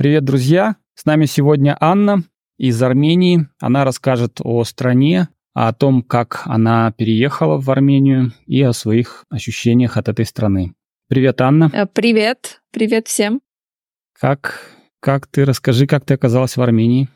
Привет, друзья! С нами сегодня Анна из Армении. Она расскажет о стране, о том, как она переехала в Армению и о своих ощущениях от этой страны. Привет, Анна. Э, привет. Привет всем. Как, как ты, расскажи, как ты оказалась в Армении?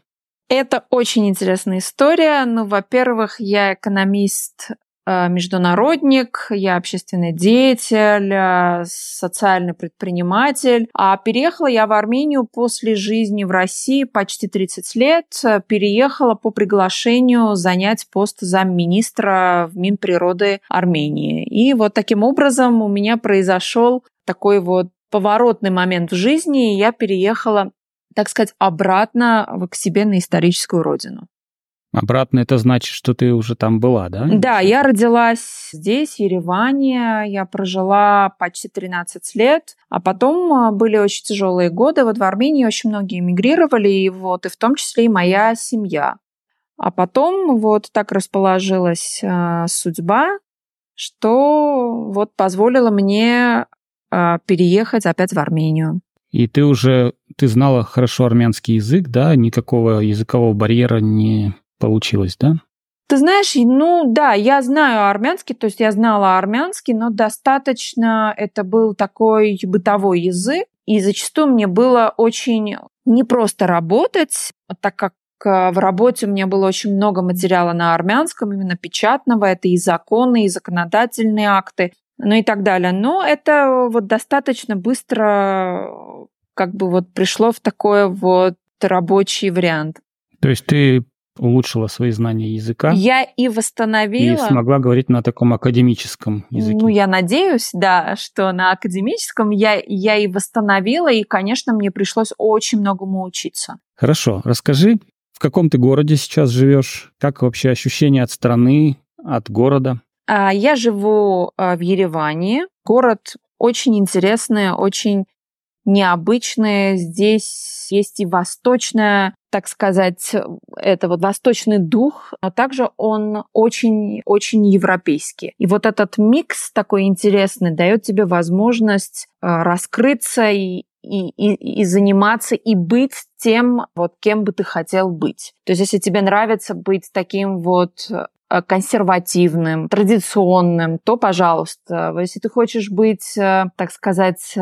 Это очень интересная история. Ну, во-первых, я экономист международник, я общественный деятель, э, социальный предприниматель. А переехала я в Армению после жизни в России почти 30 лет. Переехала по приглашению занять пост замминистра в Минприроды Армении. И вот таким образом у меня произошел такой вот поворотный момент в жизни, и я переехала так сказать, обратно к себе на историческую родину. Обратно это значит, что ты уже там была, да? Да, я родилась здесь, в Ереване. Я прожила почти 13 лет. А потом а, были очень тяжелые годы. Вот в Армении очень многие эмигрировали, и вот и в том числе и моя семья. А потом вот так расположилась э, судьба, что вот позволила мне э, переехать опять в Армению. И ты уже, ты знала хорошо армянский язык, да? Никакого языкового барьера не получилось, да? Ты знаешь, ну да, я знаю армянский, то есть я знала армянский, но достаточно это был такой бытовой язык, и зачастую мне было очень непросто работать, так как э, в работе у меня было очень много материала на армянском, именно печатного, это и законы, и законодательные акты, ну и так далее. Но это вот достаточно быстро как бы вот пришло в такой вот рабочий вариант. То есть ты улучшила свои знания языка. Я и восстановила. И смогла говорить на таком академическом языке. Ну, я надеюсь, да, что на академическом я, я и восстановила, и, конечно, мне пришлось очень многому учиться. Хорошо. Расскажи, в каком ты городе сейчас живешь? Как вообще ощущения от страны, от города? А, я живу а, в Ереване. Город очень интересный, очень необычный. Здесь есть и восточная так сказать, это вот восточный дух, но также он очень-очень европейский. И вот этот микс такой интересный дает тебе возможность э, раскрыться и, и, и, и заниматься и быть тем, вот кем бы ты хотел быть. То есть, если тебе нравится быть таким вот э, консервативным, традиционным, то, пожалуйста. Если ты хочешь быть, э, так сказать,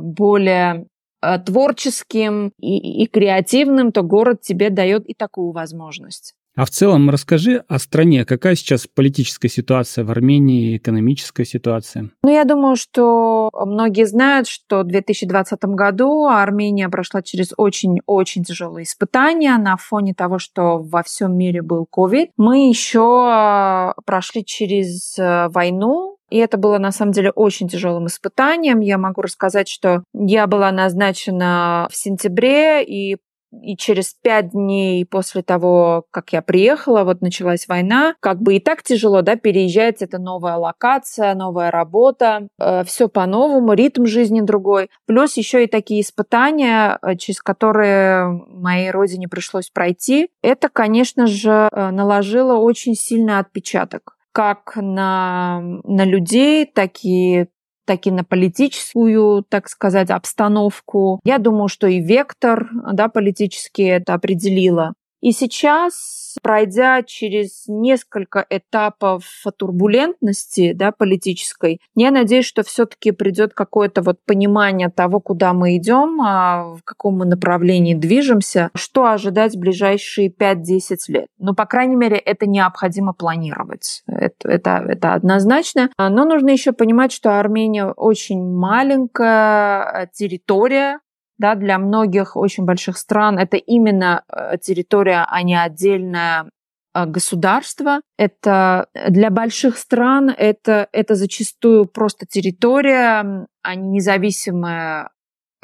более Э, творческим и, и креативным, то город тебе дает и такую возможность. А в целом расскажи о стране. Какая сейчас политическая ситуация в Армении, экономическая ситуация? Ну, я думаю, что многие знают, что в 2020 году Армения прошла через очень-очень тяжелые испытания на фоне того, что во всем мире был COVID. Мы еще э, прошли через э, войну, и это было на самом деле очень тяжелым испытанием. Я могу рассказать, что я была назначена в сентябре, и и через пять дней после того, как я приехала, вот началась война, как бы и так тяжело, да, переезжать, это новая локация, новая работа, э, все по-новому, ритм жизни другой. Плюс еще и такие испытания, э, через которые моей родине пришлось пройти. Это, конечно же, э, наложило очень сильный отпечаток как на, на людей, так и так и на политическую, так сказать, обстановку. Я думаю, что и вектор да, политический это определило. И сейчас, пройдя через несколько этапов турбулентности да, политической, я надеюсь, что все-таки придет какое-то вот понимание того, куда мы идем, а в каком мы направлении движемся, что ожидать в ближайшие 5-10 лет. Ну, по крайней мере, это необходимо планировать. Это, это, это однозначно. Но нужно еще понимать, что Армения очень маленькая территория, да, для многих очень больших стран это именно э, территория, а не отдельное э, государство. Это для больших стран это, это зачастую просто территория, а не независимое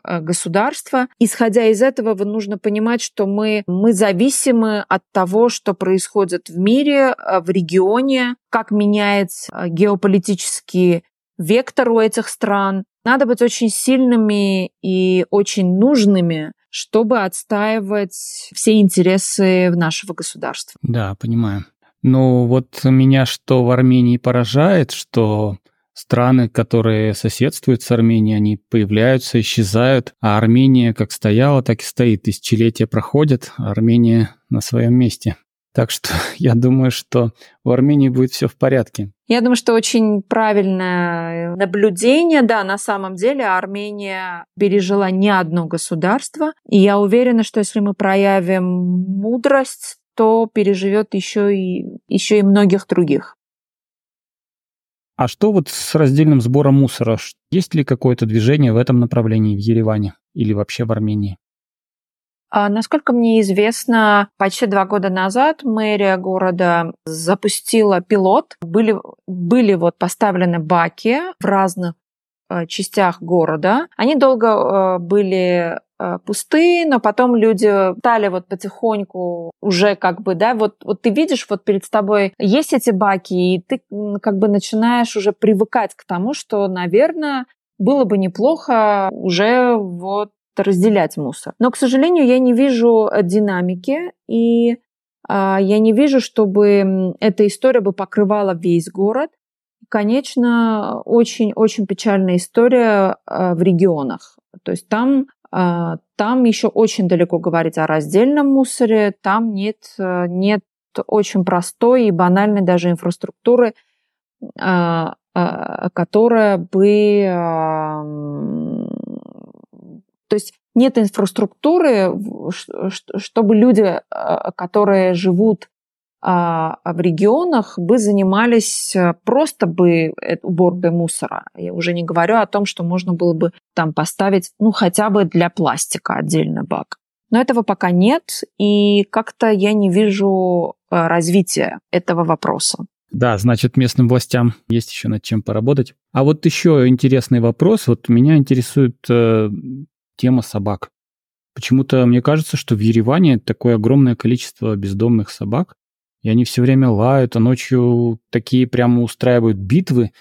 э, государство. Исходя из этого, нужно понимать, что мы, мы зависимы от того, что происходит в мире, в регионе, как меняется геополитический вектор у этих стран, надо быть очень сильными и очень нужными, чтобы отстаивать все интересы нашего государства. Да, понимаю. Ну вот меня что в Армении поражает, что страны, которые соседствуют с Арменией, они появляются, исчезают, а Армения как стояла, так и стоит. Тысячелетия проходят, а Армения на своем месте. Так что я думаю, что в Армении будет все в порядке. Я думаю, что очень правильное наблюдение. Да, на самом деле Армения пережила не одно государство. И я уверена, что если мы проявим мудрость, то переживет еще и, еще и многих других. А что вот с раздельным сбором мусора? Есть ли какое-то движение в этом направлении в Ереване или вообще в Армении? А, насколько мне известно, почти два года назад мэрия города запустила пилот. Были, были вот поставлены баки в разных э, частях города. Они долго э, были пусты, но потом люди стали вот потихоньку уже как бы, да, вот, вот ты видишь, вот перед тобой есть эти баки, и ты как бы начинаешь уже привыкать к тому, что, наверное, было бы неплохо уже вот разделять мусор. Но, к сожалению, я не вижу динамики, и а, я не вижу, чтобы эта история бы покрывала весь город. Конечно, очень-очень печальная история а, в регионах. То есть там а, там еще очень далеко говорить о раздельном мусоре, там нет, э, нет очень простой и банальной даже инфраструктуры, которая бы... То есть нет инфраструктуры, чтобы люди, которые живут а, в регионах бы занимались э, просто бы э, уборкой мусора. Я уже не говорю о том, что можно было бы там поставить, ну, хотя бы для пластика отдельно бак. Но этого пока нет, и как-то я не вижу э, развития этого вопроса. Да, значит, местным властям есть еще над чем поработать. А вот еще интересный вопрос. Вот меня интересует э, тема собак. Почему-то мне кажется, что в Ереване такое огромное количество бездомных собак, и они все время лают, а ночью такие прямо устраивают битвы.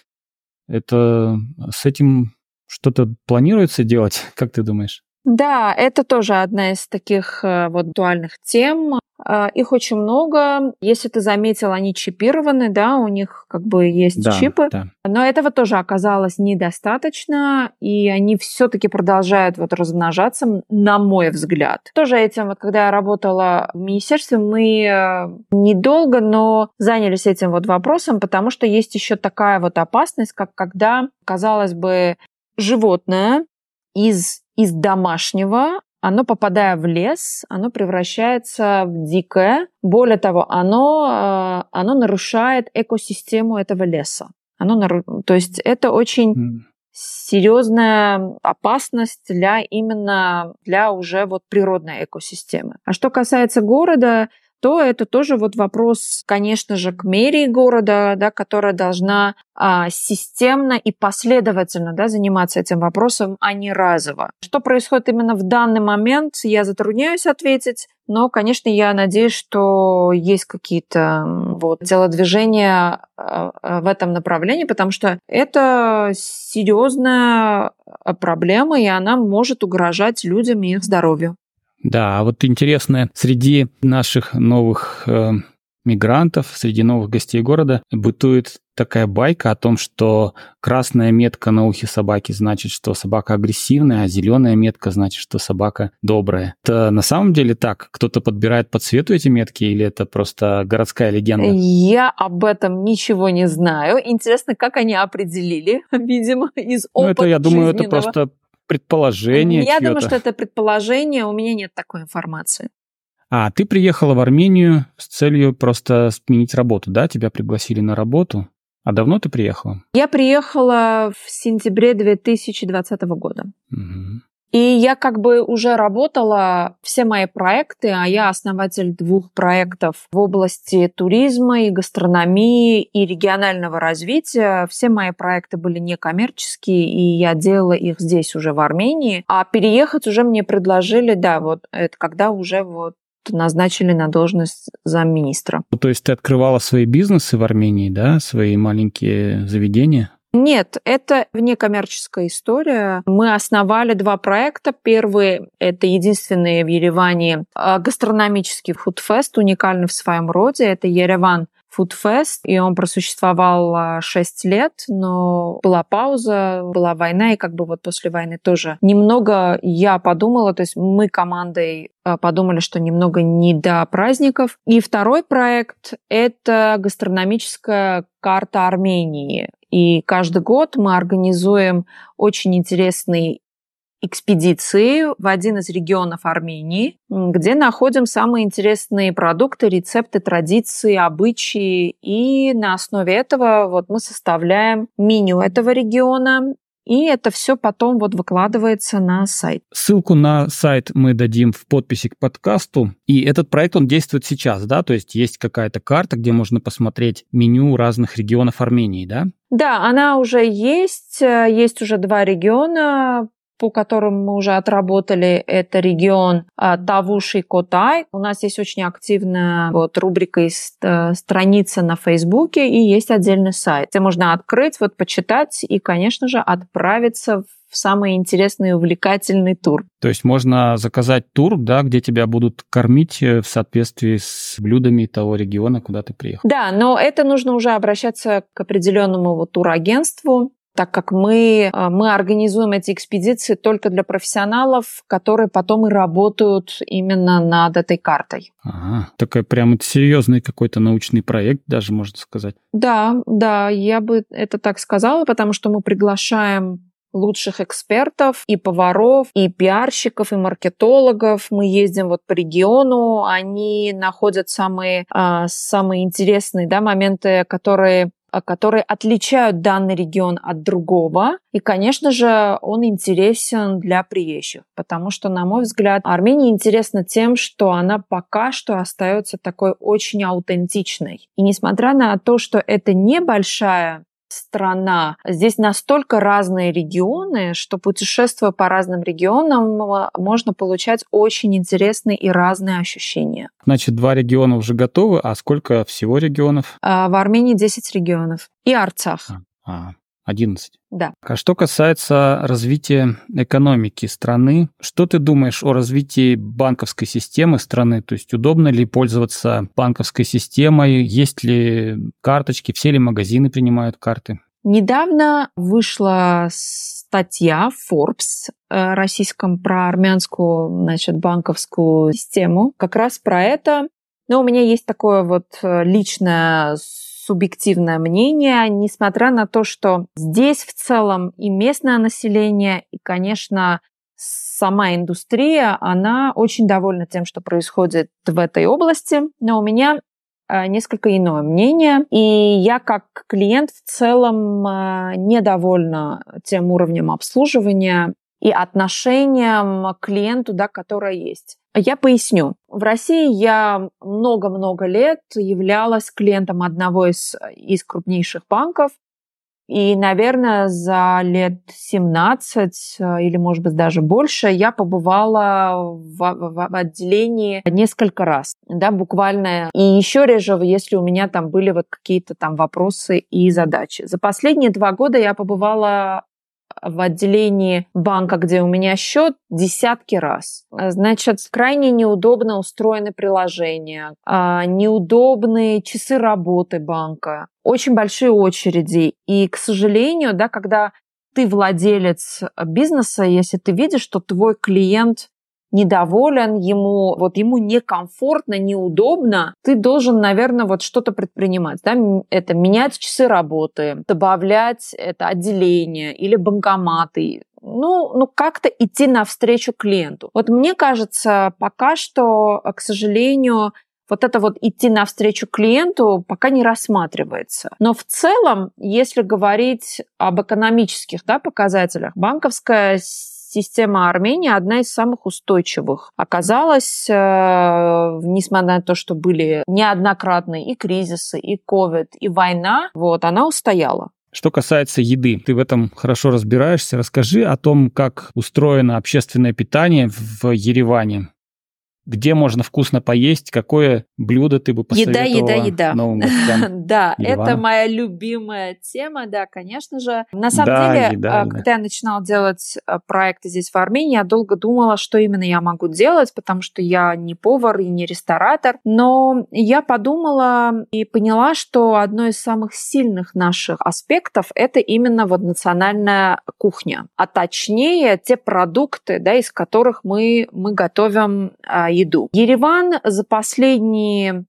Это с этим что-то планируется делать, как ты думаешь? Да, это тоже одна из таких э, вот дуальных тем. Э, их очень много. Если ты заметил, они чипированы, да, у них как бы есть да, чипы. Да. Но этого тоже оказалось недостаточно, и они все-таки продолжают вот размножаться, на мой взгляд. Тоже этим, вот когда я работала в министерстве, мы э, недолго, но занялись этим вот вопросом, потому что есть еще такая вот опасность, как когда, казалось бы, животное из из домашнего, оно, попадая в лес, оно превращается в дикое. Более того, оно, э, оно нарушает экосистему этого леса. Оно, то есть это очень серьезная опасность для именно для уже вот природной экосистемы. А что касается города, то это тоже вот вопрос, конечно же, к мэрии города, да, которая должна а, системно и последовательно да, заниматься этим вопросом, а не разово. Что происходит именно в данный момент, я затрудняюсь ответить, но, конечно, я надеюсь, что есть какие-то вот, телодвижения а, а, в этом направлении, потому что это серьезная а, проблема, и она может угрожать людям и их здоровью. Да, а вот интересно, среди наших новых э, мигрантов, среди новых гостей города бытует такая байка о том, что красная метка на ухе собаки значит, что собака агрессивная, а зеленая метка значит, что собака добрая. Это на самом деле так? Кто-то подбирает по цвету эти метки или это просто городская легенда? Я об этом ничего не знаю. Интересно, как они определили, видимо, из опыта Ну, это, я думаю, это просто предположение. Я думаю, что это предположение, у меня нет такой информации. А, ты приехала в Армению с целью просто сменить работу, да? Тебя пригласили на работу. А давно ты приехала? Я приехала в сентябре 2020 года. Угу. И я как бы уже работала все мои проекты, а я основатель двух проектов в области туризма и гастрономии и регионального развития. Все мои проекты были некоммерческие, и я делала их здесь уже в Армении. А переехать уже мне предложили, да, вот это когда уже вот назначили на должность замминистра. То есть ты открывала свои бизнесы в Армении, да, свои маленькие заведения? Нет, это некоммерческая история. Мы основали два проекта. Первый — это единственный в Ереване а, гастрономический фудфест, уникальный в своем роде. Это Ереван Food Fest, и он просуществовал 6 лет, но была пауза, была война, и как бы вот после войны тоже немного я подумала, то есть мы командой а, подумали, что немного не до праздников. И второй проект — это гастрономическая карта Армении. И каждый год мы организуем очень интересный экспедиции в один из регионов Армении, где находим самые интересные продукты, рецепты, традиции, обычаи. И на основе этого вот мы составляем меню этого региона, и это все потом вот выкладывается на сайт. Ссылку на сайт мы дадим в подписи к подкасту. И этот проект, он действует сейчас, да? То есть есть какая-то карта, где можно посмотреть меню разных регионов Армении, да? Да, она уже есть. Есть уже два региона по которым мы уже отработали, это регион а, Тавуш и Котай. У нас есть очень активная вот, рубрика и э, страница на Фейсбуке, и есть отдельный сайт, где можно открыть, вот, почитать и, конечно же, отправиться в самый интересный и увлекательный тур. То есть можно заказать тур, да, где тебя будут кормить э, в соответствии с блюдами того региона, куда ты приехал. Да, но это нужно уже обращаться к определенному вот турагентству, так как мы, э, мы организуем эти экспедиции только для профессионалов, которые потом и работают именно над этой картой. Ага, такой прям серьезный какой-то научный проект, даже можно сказать. Да, да, я бы это так сказала, потому что мы приглашаем лучших экспертов, и поваров, и пиарщиков, и маркетологов. Мы ездим вот по региону, они находят самые, а, самые интересные да, моменты, которые а, которые отличают данный регион от другого. И, конечно же, он интересен для приезжих, потому что, на мой взгляд, Армения интересна тем, что она пока что остается такой очень аутентичной. И несмотря на то, что это небольшая страна. Здесь настолько разные регионы, что путешествуя по разным регионам, можно получать очень интересные и разные ощущения. Значит, два региона уже готовы, а сколько всего регионов? А, в Армении 10 регионов. И Арцах. А, 11. Да. А что касается развития экономики страны, что ты думаешь о развитии банковской системы страны? То есть удобно ли пользоваться банковской системой? Есть ли карточки? Все ли магазины принимают карты? Недавно вышла статья Forbes э, российском про армянскую значит, банковскую систему. Как раз про это. Но у меня есть такое вот э, личное субъективное мнение, несмотря на то, что здесь в целом и местное население, и, конечно, сама индустрия, она очень довольна тем, что происходит в этой области. Но у меня э, несколько иное мнение. И я как клиент в целом э, недовольна тем уровнем обслуживания и отношением к клиенту, да, которое есть. Я поясню. В России я много-много лет являлась клиентом одного из, из крупнейших банков. И, наверное, за лет 17 э, или, может быть, даже больше я побывала в, в, в отделении несколько раз, да, буквально. И еще реже, если у меня там были вот какие-то там вопросы и задачи. За последние два года я побывала в отделении банка, где у меня счет, десятки раз. Значит, крайне неудобно устроены приложения, а, неудобные часы работы банка, очень большие очереди. И, к сожалению, да, когда ты владелец бизнеса, если ты видишь, что твой клиент недоволен, ему, вот ему некомфортно, неудобно, ты должен, наверное, вот что-то предпринимать. Да? Это менять часы работы, добавлять это отделение или банкоматы, ну, ну как-то идти навстречу клиенту. Вот мне кажется, пока что, к сожалению, вот это вот идти навстречу клиенту пока не рассматривается. Но в целом, если говорить об экономических да, показателях, банковская система Армении одна из самых устойчивых. Оказалось, э, несмотря на то, что были неоднократные и кризисы, и ковид, и война, вот, она устояла. Что касается еды, ты в этом хорошо разбираешься. Расскажи о том, как устроено общественное питание в Ереване. Где можно вкусно поесть, какое блюдо ты бы посоветовала Еда, еда, еда. новым гостям? Да, это моя любимая тема, да, конечно же. На самом деле, а, когда я начинала делать а, проекты здесь в Армении, я долго думала, что именно я могу делать, потому что я не повар и не ресторатор. Но я подумала и поняла, что одно из самых сильных наших аспектов – это именно вот национальная кухня, а точнее те продукты, да, из которых мы, мы готовим а, еду. Ереван за последние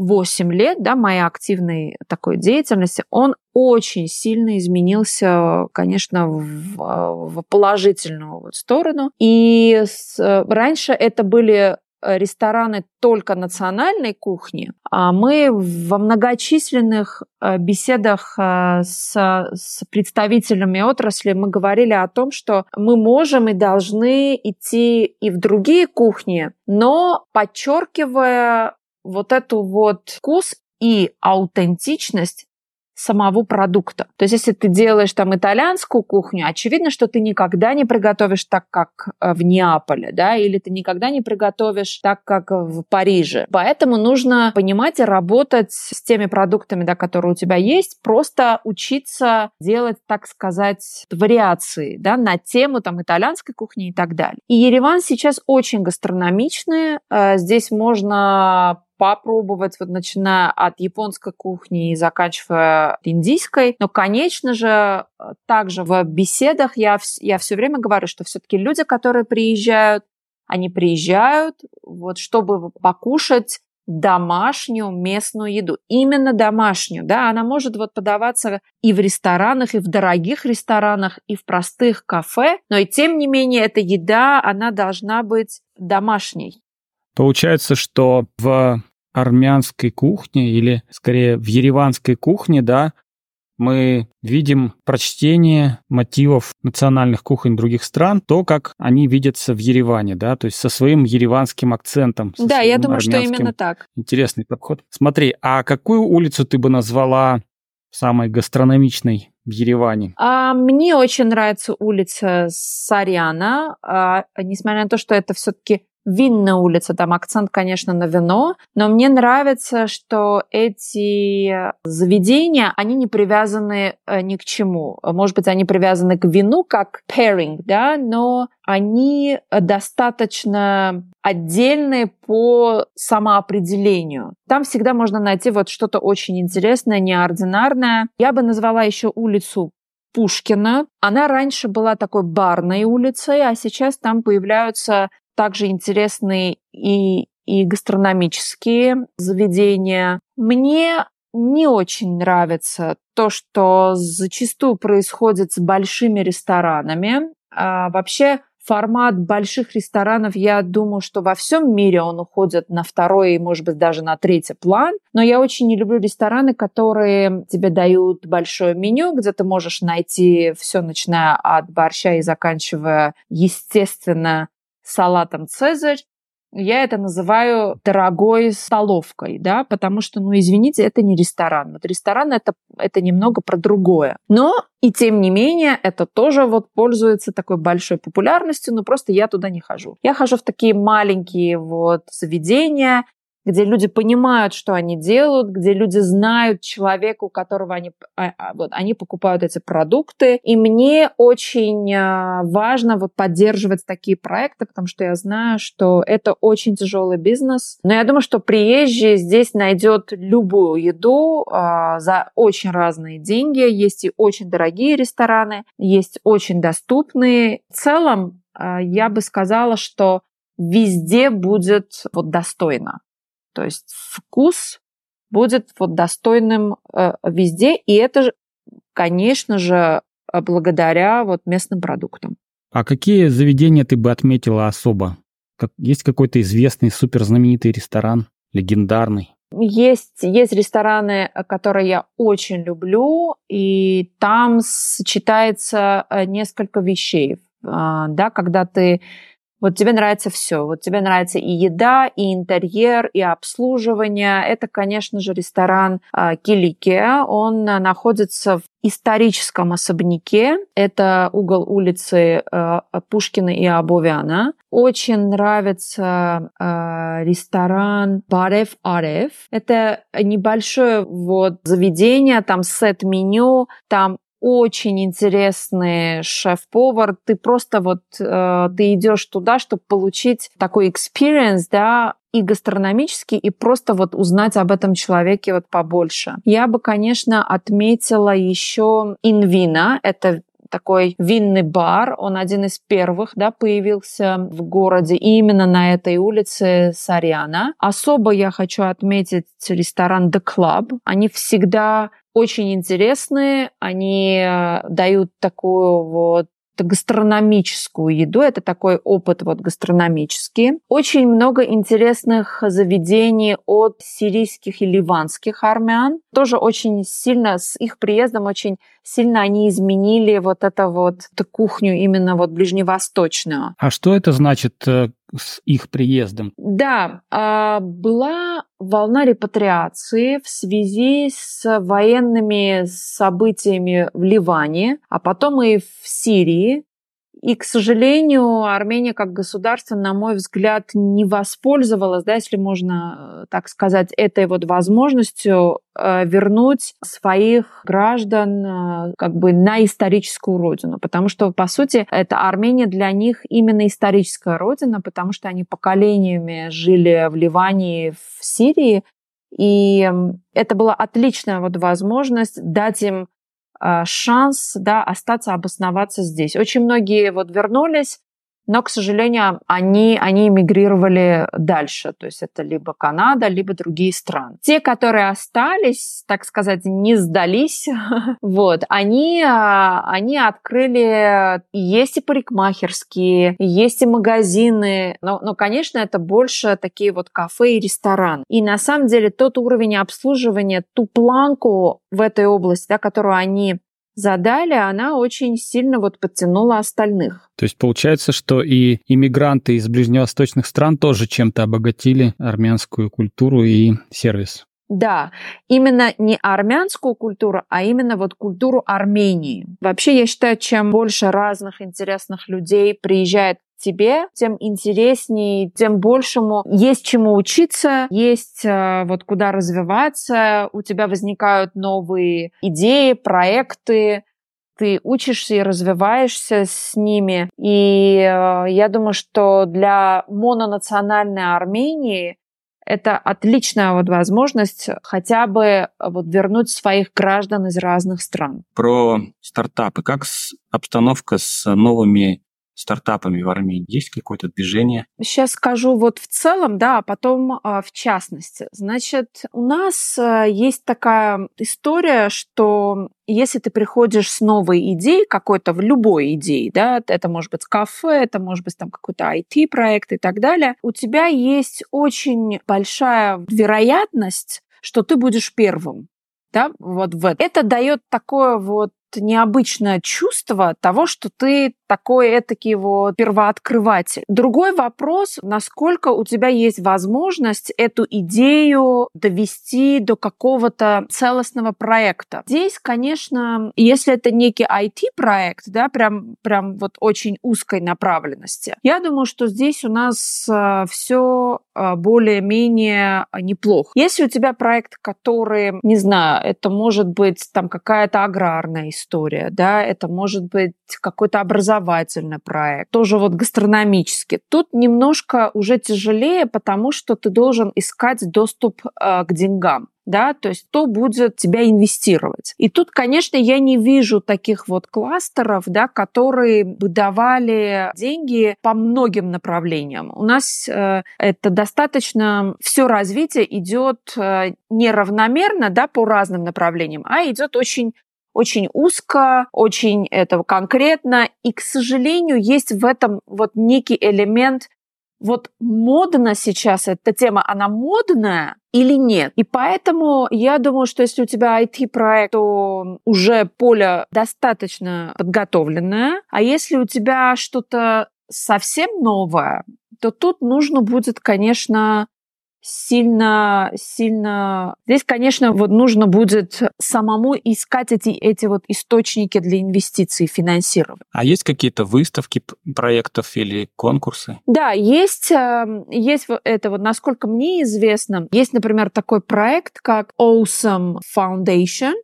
8 лет, да, моей активной такой деятельности, он очень сильно изменился, конечно, в, в положительную вот сторону. И с, раньше это были рестораны только национальной кухни, а мы во многочисленных э, беседах э, с, с представителями отрасли мы говорили о том, что мы можем и должны идти и в другие кухни, но подчеркивая вот эту вот вкус и аутентичность самого продукта. То есть, если ты делаешь там итальянскую кухню, очевидно, что ты никогда не приготовишь так, как э, в Неаполе, да, или ты никогда не приготовишь так, как в Париже. Поэтому нужно понимать и работать с теми продуктами, да, которые у тебя есть, просто учиться делать, так сказать, вариации, да, на тему там итальянской кухни и так далее. И Ереван сейчас очень гастрономичный. Э, здесь можно попробовать, вот начиная от японской кухни и заканчивая индийской. Но, конечно же, также в беседах я, я все время говорю, что все-таки люди, которые приезжают, они приезжают, вот, чтобы покушать домашнюю местную еду. Именно домашнюю, да, она может вот подаваться и в ресторанах, и в дорогих ресторанах, и в простых кафе, но и тем не менее эта еда, она должна быть домашней. Получается, что в армянской кухне или скорее в ереванской кухне, да, мы видим прочтение мотивов национальных кухонь других стран, то, как они видятся в Ереване, да, то есть со своим ереванским акцентом. Да, я думаю, что именно так. Интересный подход. Смотри, а какую улицу ты бы назвала самой гастрономичной в Ереване? А, мне очень нравится улица Саряна, а, несмотря на то, что это все-таки винная улица, там акцент, конечно, на вино, но мне нравится, что эти заведения, они не привязаны э, ни к чему. Может быть, они привязаны к вину, как pairing, да, но они достаточно отдельные по самоопределению. Там всегда можно найти вот что-то очень интересное, неординарное. Я бы назвала еще улицу Пушкина. Она раньше была такой барной улицей, а сейчас там появляются также интересны и, и гастрономические заведения. Мне не очень нравится то, что зачастую происходит с большими ресторанами. А вообще формат больших ресторанов, я думаю, что во всем мире он уходит на второй может быть, даже на третий план. Но я очень не люблю рестораны, которые тебе дают большое меню, где ты можешь найти все, начиная от борща и заканчивая, естественно, салатом «Цезарь», я это называю дорогой столовкой, да, потому что, ну, извините, это не ресторан. Вот ресторан это, это немного про другое. Но и тем не менее, это тоже вот пользуется такой большой популярностью, но просто я туда не хожу. Я хожу в такие маленькие вот заведения, где люди понимают, что они делают, где люди знают человека, у которого они, а, а, вот, они покупают эти продукты. И мне очень а, важно вот поддерживать такие проекты, потому что я знаю, что это очень тяжелый бизнес. Но я думаю, что приезжий здесь найдет любую еду за очень разные деньги. Есть и очень дорогие рестораны, есть очень доступные. В целом, я бы сказала, что везде будет вот достойно. То есть вкус будет вот достойным э, везде, и это, же, конечно же, благодаря вот местным продуктам. А какие заведения ты бы отметила особо? Как, есть какой-то известный, суперзнаменитый ресторан, легендарный? Есть, есть рестораны, которые я очень люблю, и там сочетается э, несколько вещей. А, да, когда ты Вот тебе нравится все. Вот тебе нравится и еда, и интерьер, и обслуживание. Это, конечно же, ресторан э, Килике. Он э, находится в историческом особняке. Это угол улицы э, Пушкина и Абовяна. Очень нравится э, ресторан Барев Арев. Это небольшое вот заведение, там сет-меню, там очень интересный шеф-повар. Ты просто вот э, ты идешь туда, чтобы получить такой experience, да, и гастрономический, и просто вот узнать об этом человеке вот побольше. Я бы, конечно, отметила еще Инвина. Это такой винный бар. Он один из первых, да, появился в городе и именно на этой улице Сарьяна. Особо я хочу отметить ресторан The Club. Они всегда очень интересные, они э, дают такую вот гастрономическую еду. Это такой опыт вот гастрономический. Очень много интересных заведений от сирийских и ливанских армян. Тоже очень сильно с их приездом очень сильно они изменили вот это вот кухню именно вот ближневосточную. А что это значит э, с их приездом? Да, а, была волна репатриации в связи с военными событиями в Ливане, а потом и в Сирии. И, к сожалению, Армения как государство, на мой взгляд, не воспользовалась, да, если можно э, так сказать, этой вот возможностью э, вернуть своих граждан э, как бы на историческую родину. Потому что, по сути, это Армения для них именно историческая родина, потому что они поколениями жили в Ливане, в Сирии, и это была отличная вот возможность дать им шанс да, остаться, обосноваться здесь. Очень многие вот вернулись, но, к сожалению, они, они эмигрировали дальше. То есть это либо Канада, либо другие страны. Те, которые остались, так сказать, не сдались, вот, они, а, они открыли, есть и парикмахерские, есть и магазины, но, но, конечно, это больше такие вот кафе и рестораны. И на самом деле тот уровень обслуживания, ту планку в этой области, да, которую они задали, она очень сильно вот подтянула остальных. То есть получается, что и иммигранты из ближневосточных стран тоже чем-то обогатили армянскую культуру и сервис. Да, именно не армянскую культуру, а именно вот культуру Армении. Вообще, я считаю, чем больше разных интересных людей приезжает тебе, тем интереснее, тем большему есть чему учиться, есть э, вот куда развиваться, у тебя возникают новые идеи, проекты, ты учишься и развиваешься с ними. И э, я думаю, что для мононациональной Армении это отличная вот возможность хотя бы вот вернуть своих граждан из разных стран. Про стартапы. Как обстановка с новыми стартапами в Армении? Есть какое-то движение? Сейчас скажу вот в целом, да, а потом а, в частности. Значит, у нас а, есть такая история, что если ты приходишь с новой идеей, какой-то в любой идеей, да, это может быть кафе, это может быть там какой-то IT-проект и так далее, у тебя есть очень большая вероятность, что ты будешь первым да, вот в этом. Это дает такое вот необычное чувство того, что ты такой этакий вот первооткрыватель. Другой вопрос, насколько у тебя есть возможность эту идею довести до какого-то целостного проекта. Здесь, конечно, если это некий IT-проект, да, прям, прям вот очень узкой направленности, я думаю, что здесь у нас э, все э, более-менее неплохо. Если у тебя проект, который, не знаю, это может быть там какая-то аграрная история, да, это может быть какой-то образовательный проект, тоже вот гастрономический. Тут немножко уже тяжелее, потому что ты должен искать доступ э, к деньгам да, то есть кто будет тебя инвестировать. И тут, конечно, я не вижу таких вот кластеров, да, которые бы давали деньги по многим направлениям. У нас э, это достаточно все развитие идет э, неравномерно, да, по разным направлениям, а идет очень очень узко, очень это конкретно. И, к сожалению, есть в этом вот некий элемент вот модно сейчас эта тема, она модная или нет. И поэтому я думаю, что если у тебя IT-проект, то уже поле достаточно подготовленное. А если у тебя что-то совсем новое, то тут нужно будет, конечно, сильно, сильно... Здесь, конечно, вот нужно будет самому искать эти, эти вот источники для инвестиций, финансирования. А есть какие-то выставки проектов или конкурсы? Да, есть, эм, есть это вот, насколько мне известно, есть, например, такой проект, как Awesome Foundation,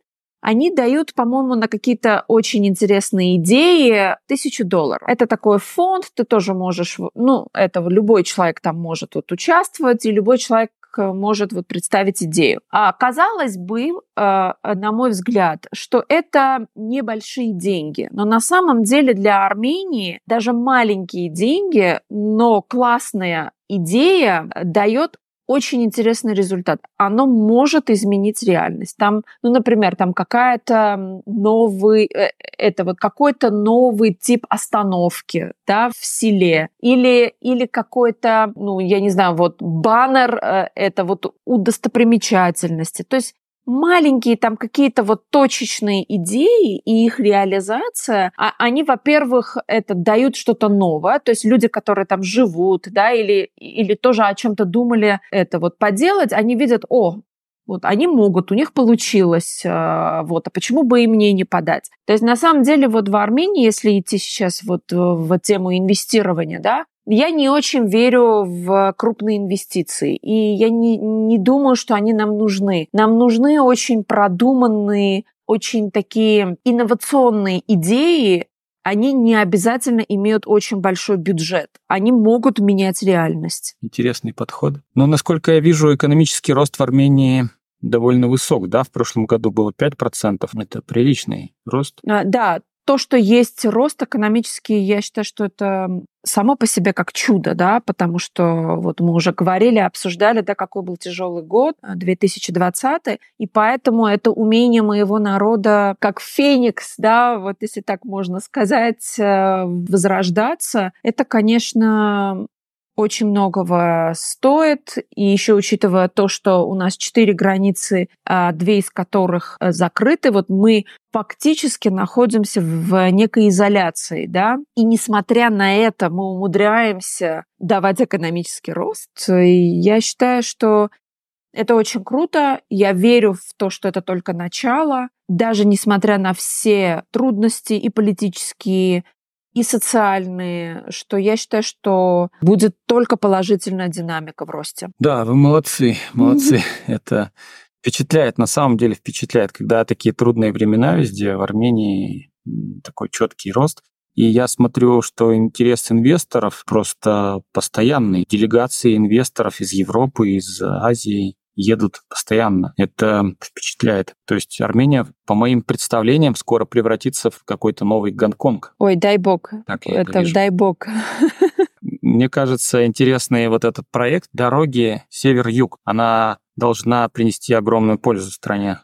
они дают, по-моему, на какие-то очень интересные идеи тысячу долларов. Это такой фонд, ты тоже можешь, ну, это любой человек там может вот участвовать, и любой человек э, может вот представить идею. А казалось бы, э, на мой взгляд, что это небольшие деньги, но на самом деле для Армении даже маленькие деньги, но классная идея дает очень интересный результат. Оно может изменить реальность. Там, ну, например, там какая-то новый, э, это вот какой-то новый тип остановки, да, в селе. Или, или какой-то, ну, я не знаю, вот баннер, э, это вот у достопримечательности. То есть маленькие там какие-то вот точечные идеи и их реализация, а они, во-первых, это дают что-то новое, то есть люди, которые там живут, да, или, или тоже о чем-то думали это вот поделать, они видят, о, вот они могут, у них получилось, э, вот, а почему бы и мне не подать? То есть на самом деле вот в Армении, если идти сейчас вот в тему инвестирования, да, я не очень верю в крупные инвестиции, и я не, не думаю, что они нам нужны. Нам нужны очень продуманные, очень такие инновационные идеи, они не обязательно имеют очень большой бюджет. Они могут менять реальность. Интересный подход. Но, насколько я вижу, экономический рост в Армении довольно высок, да? В прошлом году было 5%. Это приличный рост. А, да, то, что есть рост экономический, я считаю, что это само по себе как чудо, да, потому что вот мы уже говорили, обсуждали, да, какой был тяжелый год, 2020, э, и поэтому это умение моего народа, как феникс, да, вот если так можно сказать, э, возрождаться, это, конечно, очень многого стоит. И еще учитывая то, что у нас четыре границы, а две из которых э, закрыты, вот мы фактически находимся в некой изоляции, да, и несмотря на это мы умудряемся давать экономический рост. И я считаю, что это очень круто. Я верю в то, что это только начало. Даже несмотря на все трудности и политические, и социальные, что я считаю, что будет только положительная динамика в росте. Да, вы молодцы, молодцы. Это впечатляет, на самом деле впечатляет, когда такие трудные времена везде, в Армении такой четкий рост. И я смотрю, что интерес инвесторов просто постоянный. Делегации инвесторов из Европы, из Азии едут постоянно. Это впечатляет. То есть Армения, по моим представлениям, скоро превратится в какой-то новый Гонконг. Ой, дай бог. Так я это, это дай бог. Мне кажется, интересный вот этот проект дороги север-юг. Она должна принести огромную пользу стране.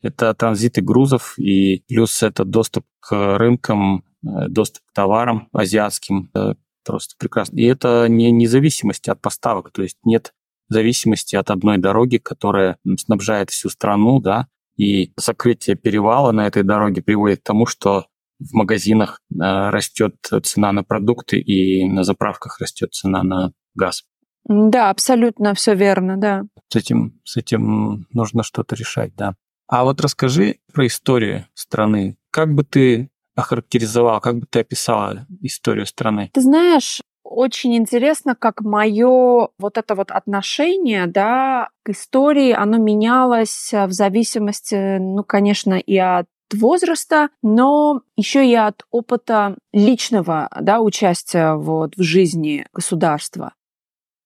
Это транзиты грузов и плюс это доступ к рынкам, э, доступ к товарам азиатским. Это просто прекрасно. И это не независимость от поставок, то есть нет зависимости от одной дороги, которая снабжает всю страну, да, и закрытие перевала на этой дороге приводит к тому, что в магазинах э, растет цена на продукты и на заправках растет цена на газ. Да, абсолютно все верно, да. С этим, с этим нужно что-то решать, да. А вот расскажи про историю страны. Как бы ты охарактеризовала, как бы ты описала историю страны? Ты знаешь, очень интересно, как мое вот это вот отношение, да, к истории, оно менялось в зависимости, ну, конечно, и от возраста, но еще и от опыта личного да, участия вот, в жизни государства.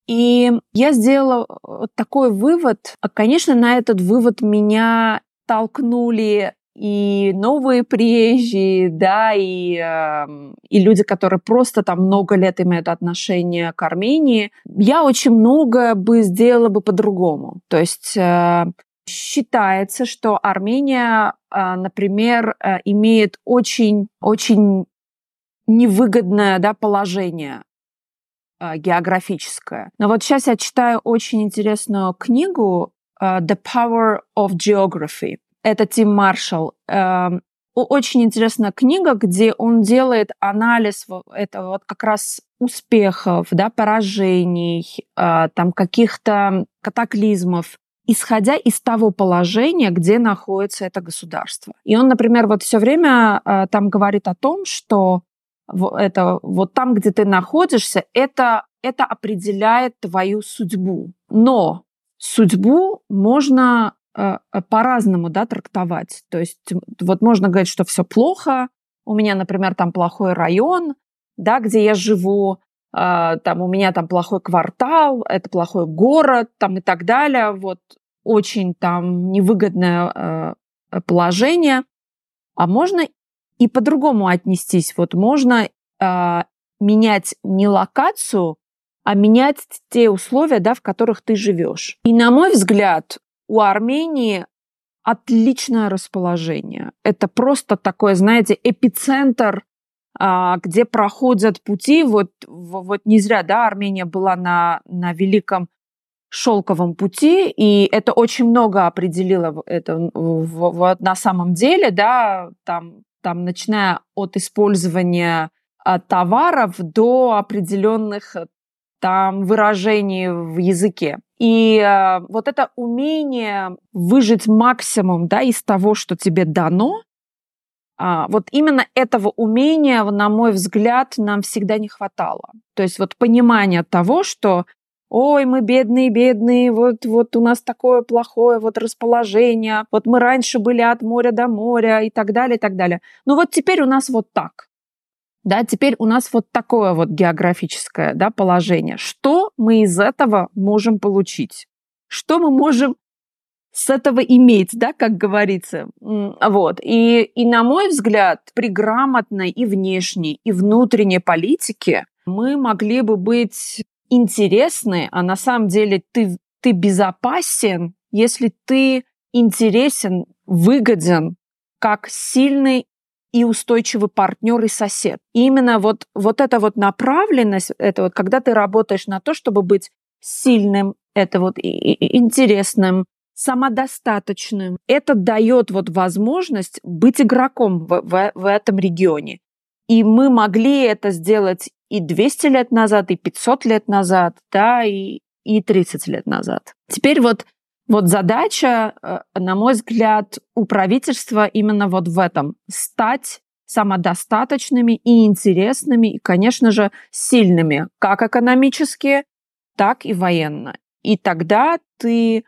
И я сделала вот такой вывод. Конечно, на этот вывод меня толкнули и новые приезжие, да, и, э, и люди, которые просто там много лет имеют отношение к Армении, я очень много бы сделала бы по-другому. То есть э, считается, что Армения, э, например, э, имеет очень, очень невыгодное да, положение э, географическое. Но вот сейчас я читаю очень интересную книгу э, The Power of Geography это Тим Маршалл. Эм, очень интересная книга, где он делает анализ этого вот как раз успехов, да, поражений, э, там каких-то катаклизмов, исходя из того положения, где находится это государство. И он, например, вот все время э, там говорит о том, что это вот там, где ты находишься, это, это определяет твою судьбу. Но судьбу можно по-разному да, трактовать. То есть вот можно говорить, что все плохо, у меня, например, там плохой район, да, где я живу, э, там у меня там плохой квартал, это плохой город, там и так далее. Вот очень там невыгодное положение. А можно и по-другому отнестись. Вот можно менять не локацию, а менять те условия, да, в которых ты живешь. И на мой взгляд, у Армении отличное расположение. Это просто такой, знаете, эпицентр, а, где проходят пути. Вот, вот не зря, да, Армения была на, на великом шелковом пути, и это очень много определило это в, на самом деле, да, там, там начиная от использования а, товаров до определенных там выражений в языке. И э, вот это умение выжить максимум да, из того, что тебе дано, а, вот именно этого умения, на мой взгляд, нам всегда не хватало. То есть вот понимание того, что ой, мы бедные, бедные, вот, вот у нас такое плохое вот расположение, вот мы раньше были от моря до моря и так далее, и так далее. Но вот теперь у нас вот так. Да, теперь у нас вот такое вот географическое да, положение. Что мы из этого можем получить? Что мы можем с этого иметь, да, как говорится. Вот. И, и на мой взгляд, при грамотной и внешней, и внутренней политике мы могли бы быть интересны, а на самом деле ты, ты безопасен, если ты интересен, выгоден, как сильный и устойчивый партнер и сосед. И именно вот, вот эта вот направленность, это вот когда ты работаешь на то, чтобы быть сильным, это вот и, и интересным, самодостаточным, это дает вот возможность быть игроком в, в, в этом регионе. И мы могли это сделать и 200 лет назад, и 500 лет назад, да, и, и 30 лет назад. Теперь вот вот задача, э, на мой взгляд, у правительства именно вот в этом – стать самодостаточными и интересными, и, конечно же, сильными, как экономически, так и военно. И тогда ты,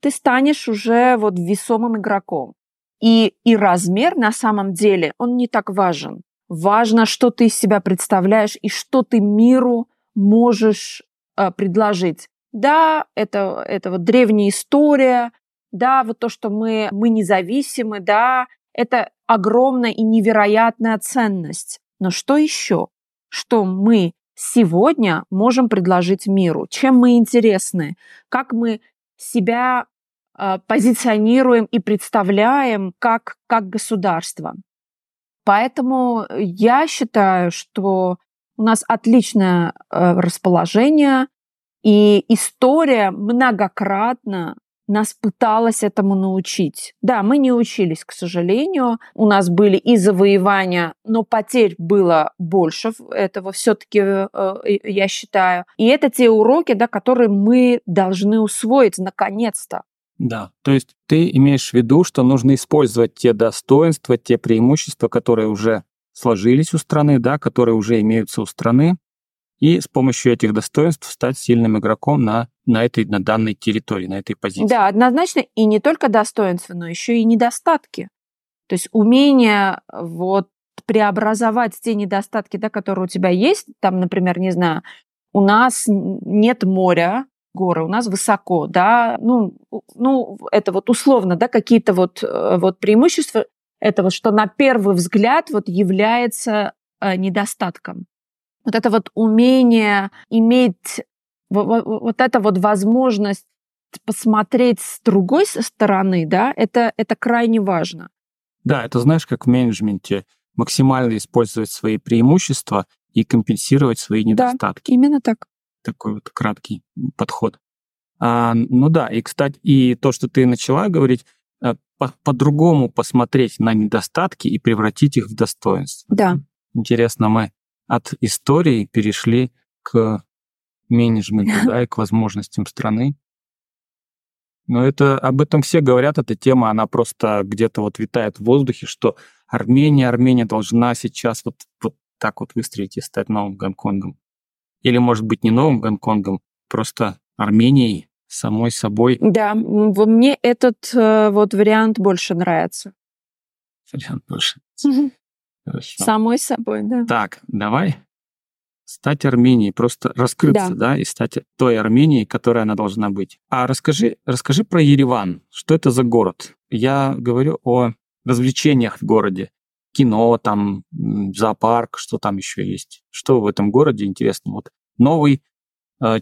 ты станешь уже вот весомым игроком. И, и размер на самом деле, он не так важен. Важно, что ты из себя представляешь и что ты миру можешь э, предложить. Да, это, это вот древняя история, да, вот то, что мы, мы независимы, да, это огромная и невероятная ценность. Но что еще? Что мы сегодня можем предложить миру? Чем мы интересны? Как мы себя э, позиционируем и представляем как, как государство? Поэтому я считаю, что у нас отличное э, расположение, и история многократно нас пыталась этому научить. Да, мы не учились, к сожалению. У нас были и завоевания, но потерь было больше этого все-таки, э, я считаю. И это те уроки, да, которые мы должны усвоить наконец-то. Да, то есть ты имеешь в виду, что нужно использовать те достоинства, те преимущества, которые уже сложились у страны, да, которые уже имеются у страны, и с помощью этих достоинств стать сильным игроком на, на этой, на данной территории, на этой позиции. Да, однозначно. И не только достоинства, но еще и недостатки. То есть умение вот преобразовать те недостатки, да, которые у тебя есть. Там, например, не знаю, у нас нет моря, горы, у нас высоко, да, ну, ну это вот условно, да, какие-то вот, э, вот преимущества, это вот что на первый взгляд вот является э, недостатком вот это вот умение иметь вот, вот это вот возможность посмотреть с другой стороны, да, это, это крайне важно. Да, это знаешь, как в менеджменте максимально использовать свои преимущества и компенсировать свои недостатки. Да, именно так. Такой вот краткий подход. А, ну да, и, кстати, и то, что ты начала говорить, э, по-другому посмотреть на недостатки и превратить их в достоинство. Да. Интересно, мы от истории перешли к менеджменту, да, и к возможностям страны. Но это об этом все говорят, эта тема, она просто где-то вот витает в воздухе, что Армения, Армения должна сейчас вот, вот так вот выстрелить и стать новым Гонконгом. Или, может быть, не новым Гонконгом, просто Арменией самой собой. Да, мне этот э, вот вариант больше нравится. Вариант больше. Хорошо. Самой собой, да. Так, давай стать Арменией, просто раскрыться, да. да, и стать той Арменией, которая она должна быть. А расскажи, расскажи про Ереван. Что это за город? Я говорю о развлечениях в городе. Кино, там, зоопарк, что там еще есть. Что в этом городе интересно? Вот новый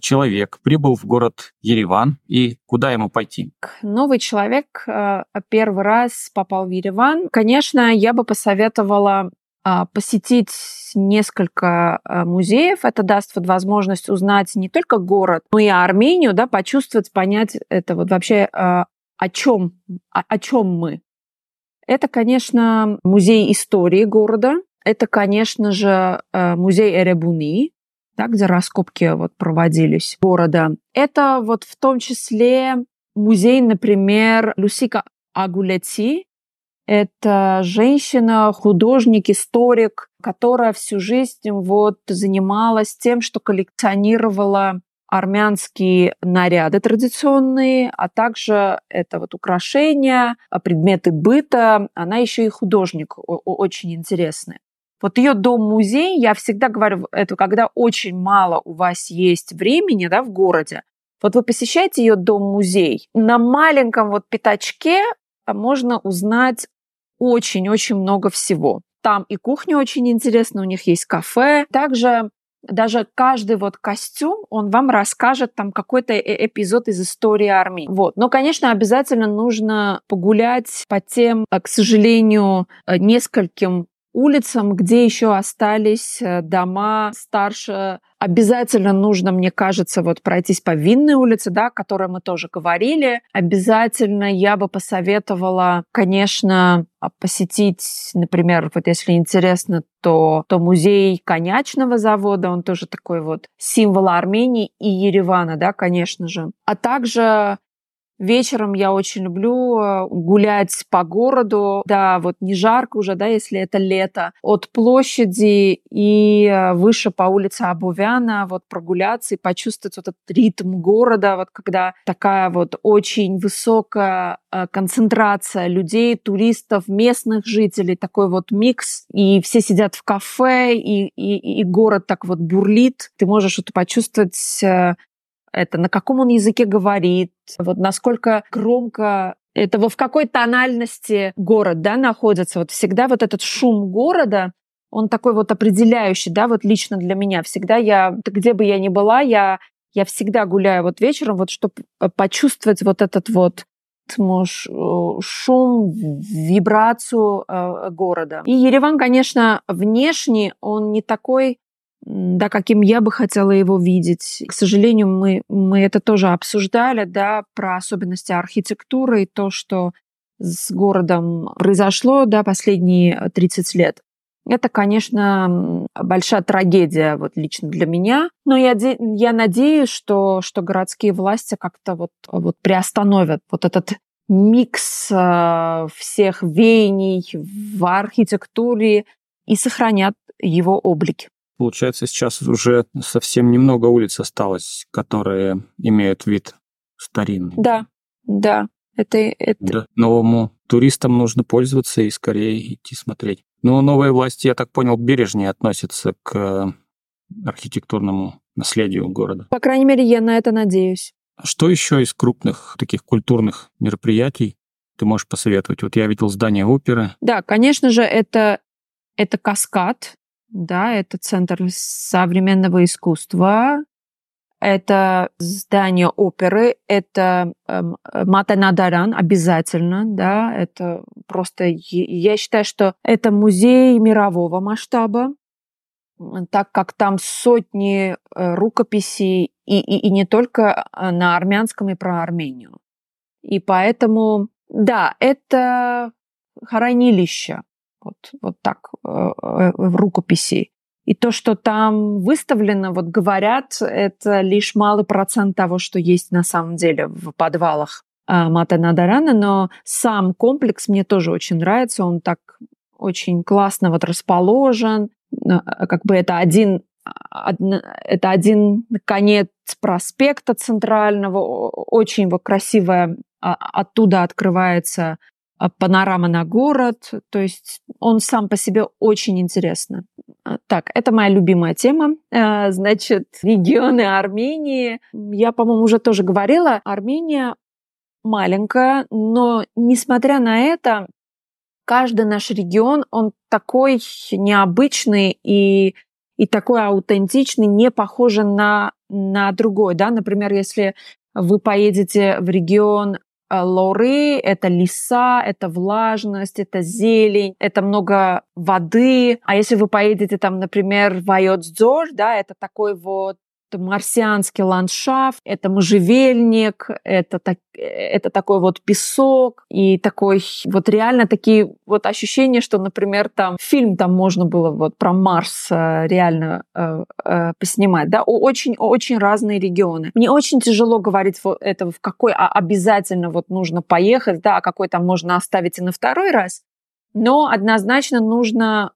человек прибыл в город Ереван, и куда ему пойти? Новый человек э, первый раз попал в Ереван. Конечно, я бы посоветовала а, посетить несколько музеев. Это даст вот возможность узнать не только город, но и Армению, да, почувствовать, понять это вот вообще о чем, о, о чем мы. Это, конечно, музей истории города. Это, конечно же, музей Эребуни, да, где раскопки вот проводились города. Это вот в том числе музей, например, Люсика Агулети, это женщина, художник, историк, которая всю жизнь вот занималась тем, что коллекционировала армянские наряды традиционные, а также это вот украшения, а предметы быта. Она еще и художник очень интересный. Вот ее дом-музей, я всегда говорю, это когда очень мало у вас есть времени да, в городе, вот вы посещаете ее дом-музей, на маленьком вот пятачке можно узнать очень-очень много всего. Там и кухня очень интересная, у них есть кафе. Также даже каждый вот костюм, он вам расскажет там какой-то э, эпизод из истории армии. Вот. Но, конечно, обязательно нужно погулять по тем, э, к сожалению, э, нескольким улицам, где еще остались э, дома старше. Обязательно нужно, мне кажется, вот пройтись по Винной улице, да, о которой мы тоже говорили. Обязательно я бы посоветовала, конечно, а, посетить, например, вот если интересно, то, то музей конячного завода, он тоже такой вот символ Армении и Еревана, да, конечно же. А также Вечером я очень люблю э, гулять по городу. Да, вот не жарко уже, да, если это лето. От площади и э, выше по улице Абувяна вот прогуляться и почувствовать вот этот ритм города, вот когда такая вот очень высокая э, концентрация людей, туристов, местных жителей, такой вот микс, и все сидят в кафе, и, и, и город так вот бурлит. Ты можешь вот почувствовать это, на каком он языке говорит, вот насколько громко это в какой тональности город да, находится. Вот всегда вот этот шум города, он такой вот определяющий, да, вот лично для меня. Всегда я, где бы я ни была, я, я всегда гуляю вот вечером, вот чтобы э, почувствовать вот этот вот шум, вибрацию э, города. И Ереван, конечно, внешне он не такой да, каким я бы хотела его видеть. К сожалению, мы, мы это тоже обсуждали, да, про особенности архитектуры и то, что с городом произошло, да, последние 30 лет. Это, конечно, большая трагедия вот лично для меня. Но я, я надеюсь, что, что городские власти как-то вот, вот приостановят вот этот микс э, всех веяний в архитектуре и сохранят его облик. Получается, сейчас уже совсем немного улиц осталось, которые имеют вид старинный. Да, да. Это, это... Да. Новому туристам нужно пользоваться и скорее идти смотреть. Но новые власти, я так понял, бережнее относятся к архитектурному наследию города. По крайней мере, я на это надеюсь. А что еще из крупных таких культурных мероприятий ты можешь посоветовать? Вот я видел здание оперы. Да, конечно же, это, это каскад, да, это Центр современного искусства, это здание оперы, это э, Матанадаран обязательно, да, это просто, я считаю, что это музей мирового масштаба, так как там сотни э, рукописей и, и, и не только э, на армянском и про Армению. И поэтому Да, это хранилище, вот, вот так, э, э, в рукописи. И то, что там выставлено, вот говорят, это лишь малый процент того, что есть на самом деле в подвалах а, Мата Надарана, но сам комплекс мне тоже очень нравится, он так очень классно вот расположен, как бы это один это один конец проспекта центрального, очень вот красивая, а, оттуда открывается панорама на город, то есть он сам по себе очень интересно. А, так, это моя любимая тема. Значит, регионы Армении. Я, по-моему, уже тоже говорила. Армения маленькая, но несмотря на это, каждый наш регион, он такой необычный и и такой аутентичный, не похожий на, на другой. Да? Например, если вы поедете в регион Лоры, это леса, это влажность, это зелень, это много воды. А если вы поедете там, например, в Айоцзор, да, это такой вот это марсианский ландшафт, это можжевельник, это, так, это такой вот песок и такой вот реально такие вот ощущения, что, например, там фильм там можно было вот про Марс э, реально э, э, поснимать, да, очень-очень разные регионы. Мне очень тяжело говорить вот это, в какой обязательно вот нужно поехать, да, а какой там можно оставить и на второй раз, но однозначно нужно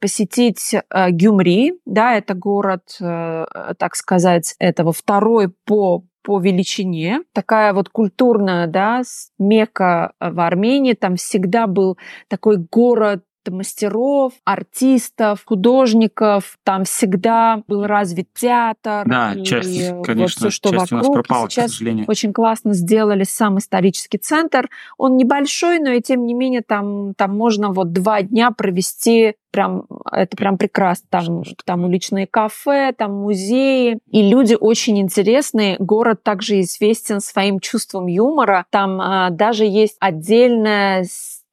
посетить а, Гюмри, да, это город, э, так сказать, этого второй по по величине, такая вот культурная, да, мека в Армении, там всегда был такой город мастеров, артистов, художников. Там всегда был развит театр. Да, и часть, конечно, вот все, что часть вокруг. у нас пропала, Сейчас к сожалению. Очень классно сделали сам исторический центр. Он небольшой, но и тем не менее там, там можно вот два дня провести прям, это прям прекрасно. Там, там уличные кафе, там музеи. И люди очень интересные. Город также известен своим чувством юмора. Там а, даже есть отдельная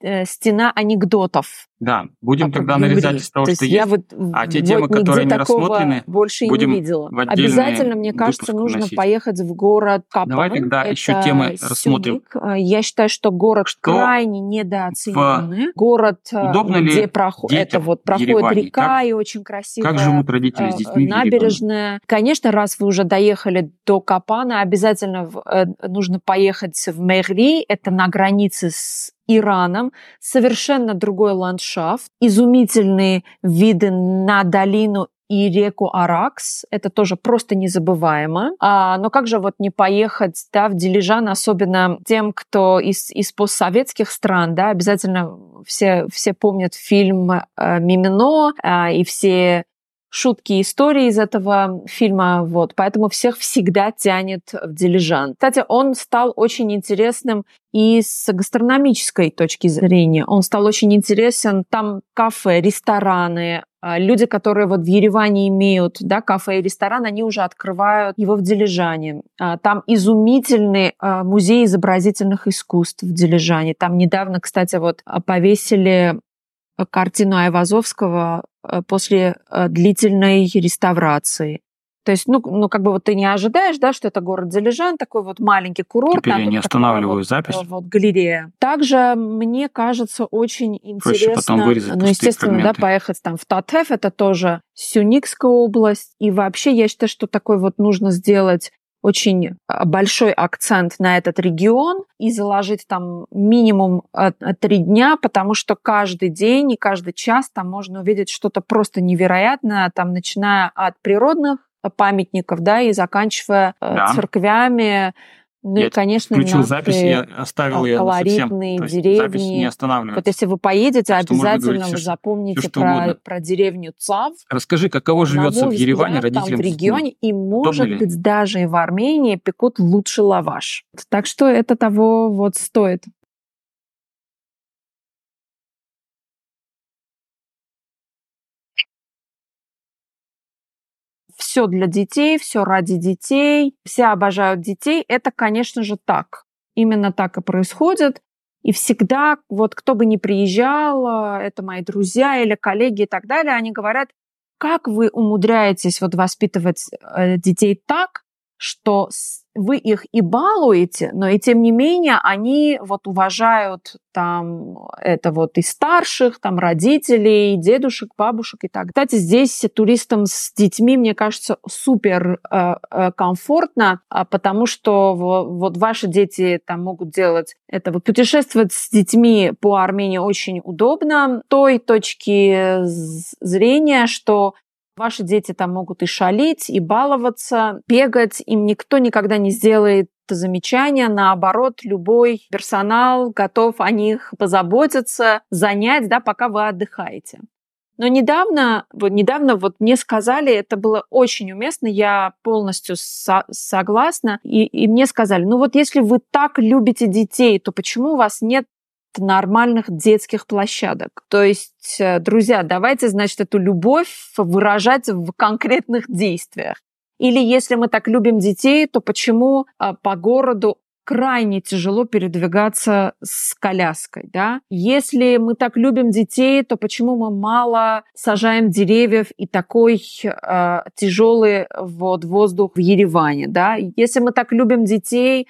Э, стена анекдотов. Да, будем тогда нарезать из того, То что есть. Я вот, а те вот темы, которые не рассмотрены, больше будем не видела. Обязательно, мне кажется, нужно вносить. поехать в город Капан. Давай тогда Это еще темы Сюник. рассмотрим. Э, я считаю, что город что крайне недооцененный. Город, э, Удобно где проход... это вот проходит Ереване? река как, и очень красивая как живут родители с детьми набережная. Конечно, раз вы уже доехали до Капана, обязательно нужно поехать в Мегри. Это на границе с Ираном, совершенно другой ландшафт, изумительные виды на долину и реку Аракс. Это тоже просто незабываемо. А, но как же вот не поехать да, в Дилижан, особенно тем, кто из, из постсоветских стран, да, обязательно все, все помнят фильм э, «Мимино» э, и все шутки и истории из этого фильма, вот, поэтому всех всегда тянет в Дилижан. Кстати, он стал очень интересным и с гастрономической точки зрения. Он стал очень интересен. Там кафе, рестораны, а, люди, которые вот в Ереване имеют да, кафе и ресторан, они уже открывают его в Дилижане. А, там изумительный а, музей изобразительных искусств в Дилижане. Там недавно, кстати, вот повесили картину Айвазовского после э, длительной реставрации. То есть, ну, ну, как бы вот ты не ожидаешь, да, что это город Залежан, такой вот маленький курорт. Теперь я не останавливаю вот, запись. Вот галерея. Также, мне кажется, очень интересно, потом вырезать ну, естественно, фрагменты. да, поехать там в Татеф, это тоже Сюникская область. И вообще, я считаю, что такой вот нужно сделать очень а, большой акцент на этот регион и заложить там минимум а, а, три дня, потому что каждый день и каждый час там можно увидеть что-то просто невероятное, там начиная от природных памятников, да, и заканчивая да. церквями, ну я и, конечно, включил запись, я оставил ее совсем. деревни. Запись не останавливается. Вот если вы поедете, так обязательно вы запомните все, про, про деревню Цав. Расскажи, каково живется в Ереване родителям? Там в регионе, и, может быть, даже и в Армении пекут лучший лаваш. Так что это того вот стоит. Все для детей, все ради детей, все обожают детей. Это, конечно же, так. Именно так и происходит. И всегда, вот кто бы ни приезжал, это мои друзья или коллеги и так далее, они говорят, как вы умудряетесь вот воспитывать э, детей так, что вы их и балуете, но и тем не менее они вот уважают там это вот и старших, там родителей, дедушек, бабушек и так. Кстати, здесь туристам с детьми, мне кажется, супер э, э, комфортно, а потому что вот ваши дети там могут делать это. Вот путешествовать с детьми по Армении очень удобно. Той точки зрения, что Ваши дети там могут и шалить, и баловаться, бегать. Им никто никогда не сделает замечания. Наоборот, любой персонал готов о них позаботиться, занять, да, пока вы отдыхаете. Но недавно, вот недавно вот мне сказали, это было очень уместно, я полностью со- согласна, и, и мне сказали, ну вот если вы так любите детей, то почему у вас нет нормальных детских площадок. То есть, э, друзья, давайте, значит, эту любовь выражать в конкретных действиях. Или если мы так любим детей, то почему а, по городу крайне тяжело передвигаться с коляской, да? Если мы так любим детей, то почему мы мало сажаем деревьев и такой э, тяжелый вот воздух в Ереване, да? Если мы так любим детей,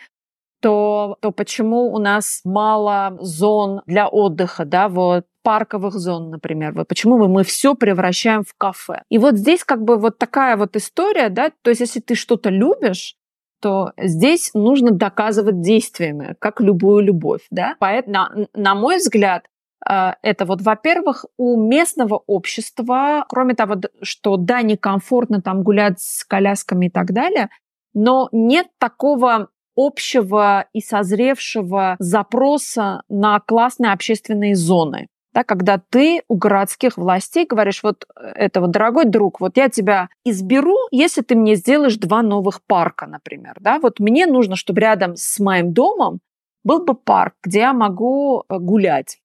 то, то почему у нас мало зон для отдыха, да, вот парковых зон, например. Вот почему мы, мы все превращаем в кафе. И вот здесь как бы вот такая вот история, да, то есть если ты что-то любишь, то здесь нужно доказывать действиями, как любую любовь, да. Поэтому, на, на мой взгляд, э, это вот, во-первых, у местного общества, кроме того, что да, некомфортно там гулять с колясками и так далее, но нет такого общего и созревшего запроса на классные общественные зоны. Да, когда ты у городских властей говоришь, вот э, это вот, дорогой друг, вот я тебя изберу, если ты мне сделаешь два новых парка, например. Да? Вот мне нужно, чтобы рядом с моим домом был бы парк, где я могу э, гулять.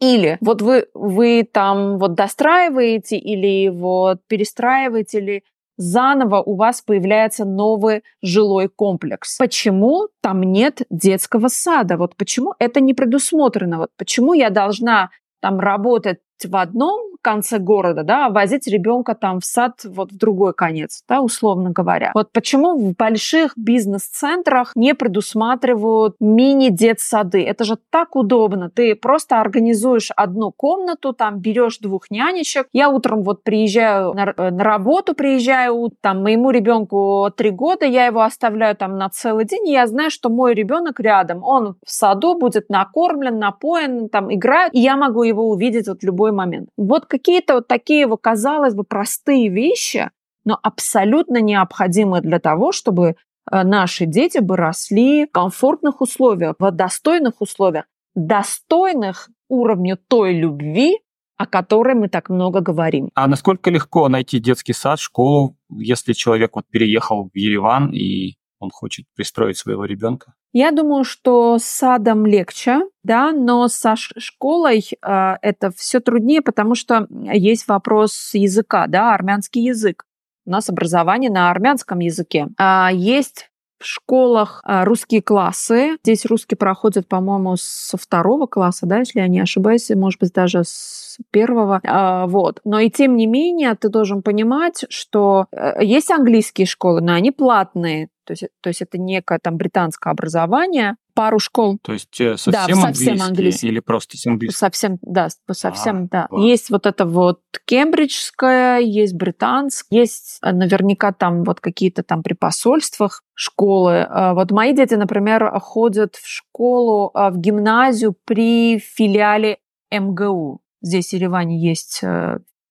Или вот вы, вы там вот достраиваете или вот перестраиваете, или заново у вас появляется новый жилой комплекс. Почему там нет детского сада? Вот почему это не предусмотрено? Вот почему я должна там работать в одном конце города, да, возить ребенка там в сад вот в другой конец, да, условно говоря. Вот почему в больших бизнес-центрах не предусматривают мини-детсады? Это же так удобно. Ты просто организуешь одну комнату, там берешь двух нянечек. Я утром вот приезжаю на, на работу, приезжаю, там моему ребенку три года, я его оставляю там на целый день, и я знаю, что мой ребенок рядом, он в саду будет накормлен, напоен, там играет, и я могу его увидеть вот в любой момент. Вот какие-то вот такие, вот, казалось бы, простые вещи, но абсолютно необходимые для того, чтобы э, наши дети бы росли в комфортных условиях, в достойных условиях, достойных уровню той любви, о которой мы так много говорим. А насколько легко найти детский сад, школу, если человек вот переехал в Ереван и он хочет пристроить своего ребенка? Я думаю, что с садом легче, да, но со школой э, это все труднее, потому что есть вопрос языка, да, армянский язык. У нас образование на армянском языке. А есть в школах а, русские классы. Здесь русский проходит, по-моему, со второго класса, да, если я не ошибаюсь, может быть, даже с первого. А, вот. Но и тем не менее, ты должен понимать, что э, есть английские школы, но они платные. То есть, то есть это некое там британское образование, пару школ. То есть э, совсем, да, совсем английский, английский или просто английский? Совсем, да, совсем, а, да. Класс. Есть вот это вот кембриджское, есть британское, есть э, наверняка там вот какие-то там при посольствах школы. Э, вот мои дети, например, ходят в школу, в гимназию при филиале МГУ. Здесь в Ереване есть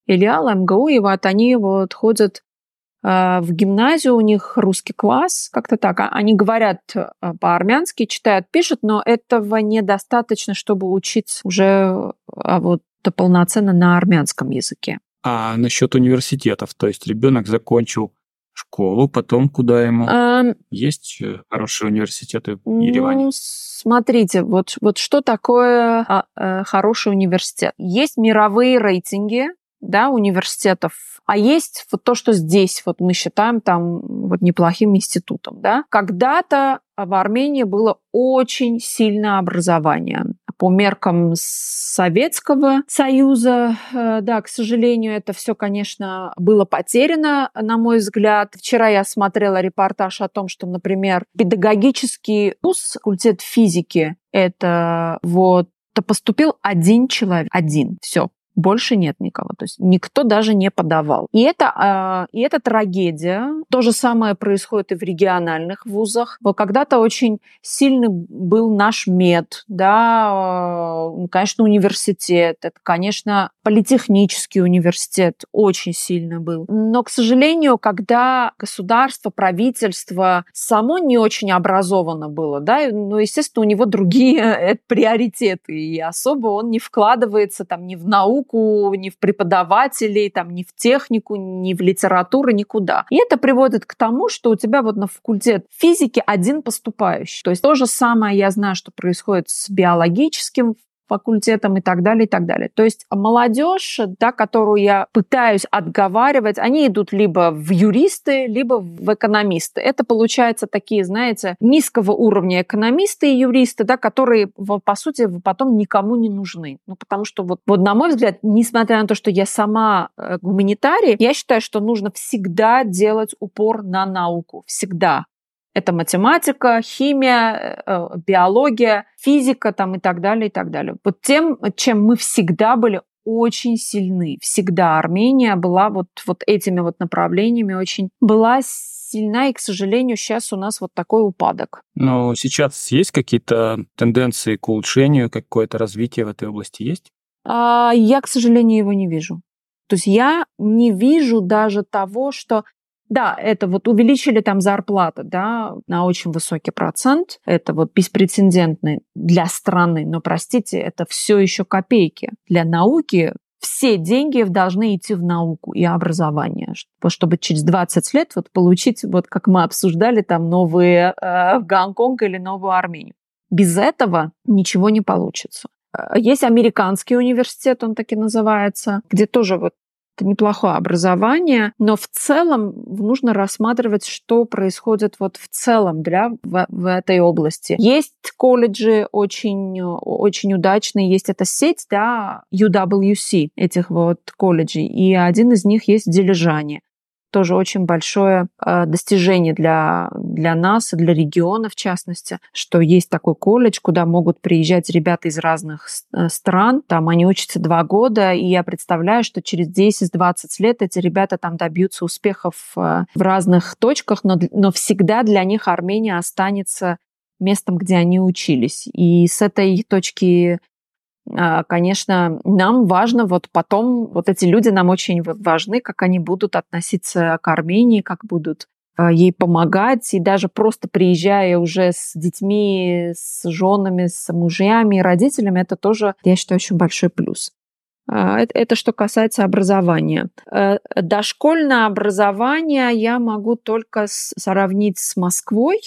филиал МГУ, и вот они вот ходят в гимназию у них русский класс, как-то так. А, они говорят э, по-армянски, читают, пишут, но этого недостаточно, чтобы учиться уже а вот полноценно на армянском языке. А насчет университетов, то есть ребенок закончил школу, потом куда ему? А, Есть э, хорошие университеты в Ереване? Ну, смотрите, вот, вот что такое а, а, хороший университет? Есть мировые рейтинги да, университетов а есть вот то, что здесь вот мы считаем там вот неплохим институтом. Да? Когда-то в Армении было очень сильное образование. по меркам Советского Союза. Э, да, к сожалению, это все, конечно, было потеряно, на мой взгляд. Вчера я смотрела репортаж о том, что, например, педагогический вуз, факультет физики, это вот поступил один человек, один, все больше нет никого. То есть никто даже не подавал. И это, э, и это трагедия. То же самое происходит и в региональных вузах. Когда-то очень сильный был наш мед, да, э, конечно, университет, это, конечно, политехнический университет очень сильно был. Но, к сожалению, когда государство, правительство само не очень образовано было, да, ну, естественно, у него другие э, приоритеты, и особо он не вкладывается там ни в науку, науку, ни в преподавателей, там, ни в технику, ни в литературу, никуда. И это приводит к тому, что у тебя вот на факультет физики один поступающий. То есть то же самое я знаю, что происходит с биологическим факультетом и так далее, и так далее. То есть молодежь, да, которую я пытаюсь отговаривать, они идут либо в юристы, либо в экономисты. Это получается такие, знаете, низкого уровня экономисты и юристы, да, которые, по сути, потом никому не нужны. Ну, потому что вот, вот на мой взгляд, несмотря на то, что я сама э, гуманитарий, я считаю, что нужно всегда делать упор на науку. Всегда. Это математика, химия, э, э, биология, физика там и так далее, и так далее. Вот тем, чем мы всегда были очень сильны. Всегда Армения была вот, вот этими вот направлениями очень была сильна, и, к сожалению, сейчас у нас вот такой упадок. Но сейчас есть какие-то тенденции к улучшению, какое-то развитие в этой области есть? А, я, к сожалению, его не вижу. То есть я не вижу даже того, что да, это вот увеличили там зарплаты, да, на очень высокий процент. Это вот беспрецедентный для страны, но, простите, это все еще копейки. Для науки все деньги должны идти в науку и образование, чтобы через 20 лет вот получить, вот как мы обсуждали, там новые э, Гонконг или новую Армению. Без этого ничего не получится. Э, есть американский университет, он так и называется, где тоже вот неплохое образование, но в целом нужно рассматривать, что происходит вот в целом для, в, в этой области. Есть колледжи очень, очень удачные, есть эта сеть, да, UWC, этих вот колледжей, и один из них есть в Дилижане тоже очень большое э, достижение для, для нас для региона, в частности, что есть такой колледж, куда могут приезжать ребята из разных э, стран. Там они учатся два года, и я представляю, что через 10-20 лет эти ребята там добьются успехов э, в разных точках, но, но всегда для них Армения останется местом, где они учились. И с этой точки конечно, нам важно вот потом, вот эти люди нам очень важны, как они будут относиться к Армении, как будут а, ей помогать, и даже просто приезжая уже с детьми, с женами, с мужьями родителями, это тоже, я считаю, очень большой плюс. А, это, это что касается образования. Э, дошкольное образование я могу только сравнить с Москвой,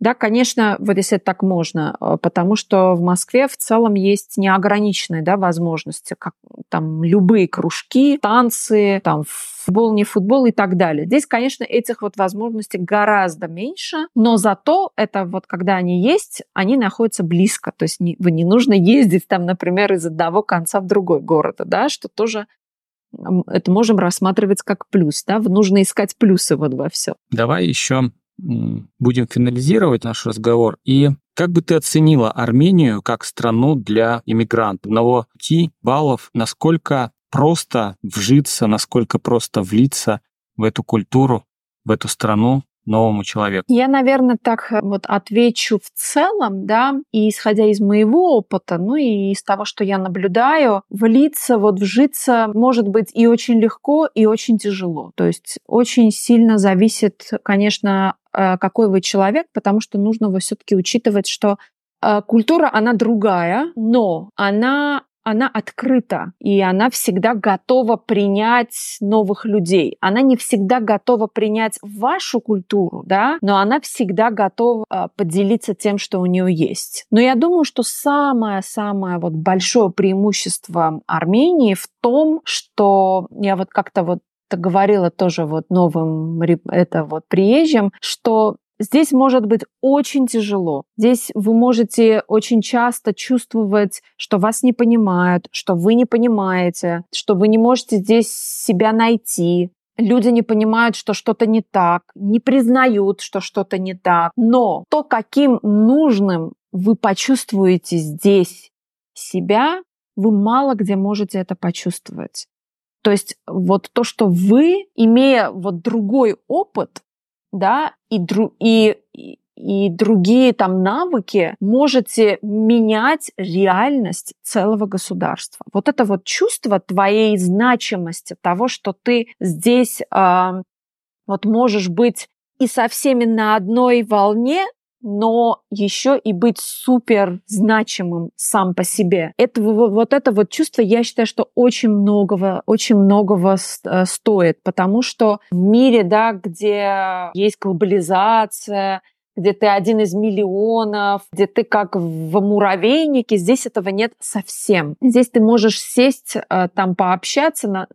да, конечно, вот если так можно, э, потому что в Москве в целом есть неограниченные да, возможности, как там любые кружки, танцы, там футбол, не футбол и так далее. Здесь, конечно, этих вот возможностей гораздо меньше, но зато это вот когда они есть, они находятся близко, то есть не, вы не нужно ездить там, например, из одного конца в другой город, да, что тоже это можем рассматривать как плюс, да, нужно искать плюсы вот во все. Давай еще будем финализировать наш разговор. И как бы ты оценила Армению как страну для иммигрантов? Одного пяти баллов, насколько просто вжиться, насколько просто влиться в эту культуру, в эту страну, новому человеку? Я, наверное, так э, вот отвечу в целом, да, и исходя из моего опыта, ну и из того, что я наблюдаю, влиться, вот вжиться может быть и очень легко, и очень тяжело. То есть очень сильно зависит, конечно, какой вы человек, потому что нужно все-таки учитывать, что э, культура, она другая, но она она открыта, и она всегда готова принять новых людей. Она не всегда готова принять вашу культуру, да, но она всегда готова а, поделиться тем, что у нее есть. Но я думаю, что самое-самое вот большое преимущество Армении в том, что я вот как-то вот говорила тоже вот новым это вот приезжим, что Здесь может быть очень тяжело. Здесь вы можете очень часто чувствовать, что вас не понимают, что вы не понимаете, что вы не можете здесь себя найти. Люди не понимают, что что-то не так, не признают, что что-то не так. Но то, каким нужным вы почувствуете здесь себя, вы мало где можете это почувствовать. То есть вот то, что вы, имея вот другой опыт, да, и, дру, и, и другие там навыки, можете менять реальность целого государства. Вот это вот чувство твоей значимости, того, что ты здесь э, вот можешь быть и со всеми на одной волне, но еще и быть супер значимым сам по себе. Это вот это вот чувство, я считаю, что очень многого, очень многого э, стоит, потому что в мире, да, где есть глобализация, где ты один из миллионов, где ты как в муравейнике, здесь этого нет совсем. Здесь ты можешь сесть, э, там пообщаться на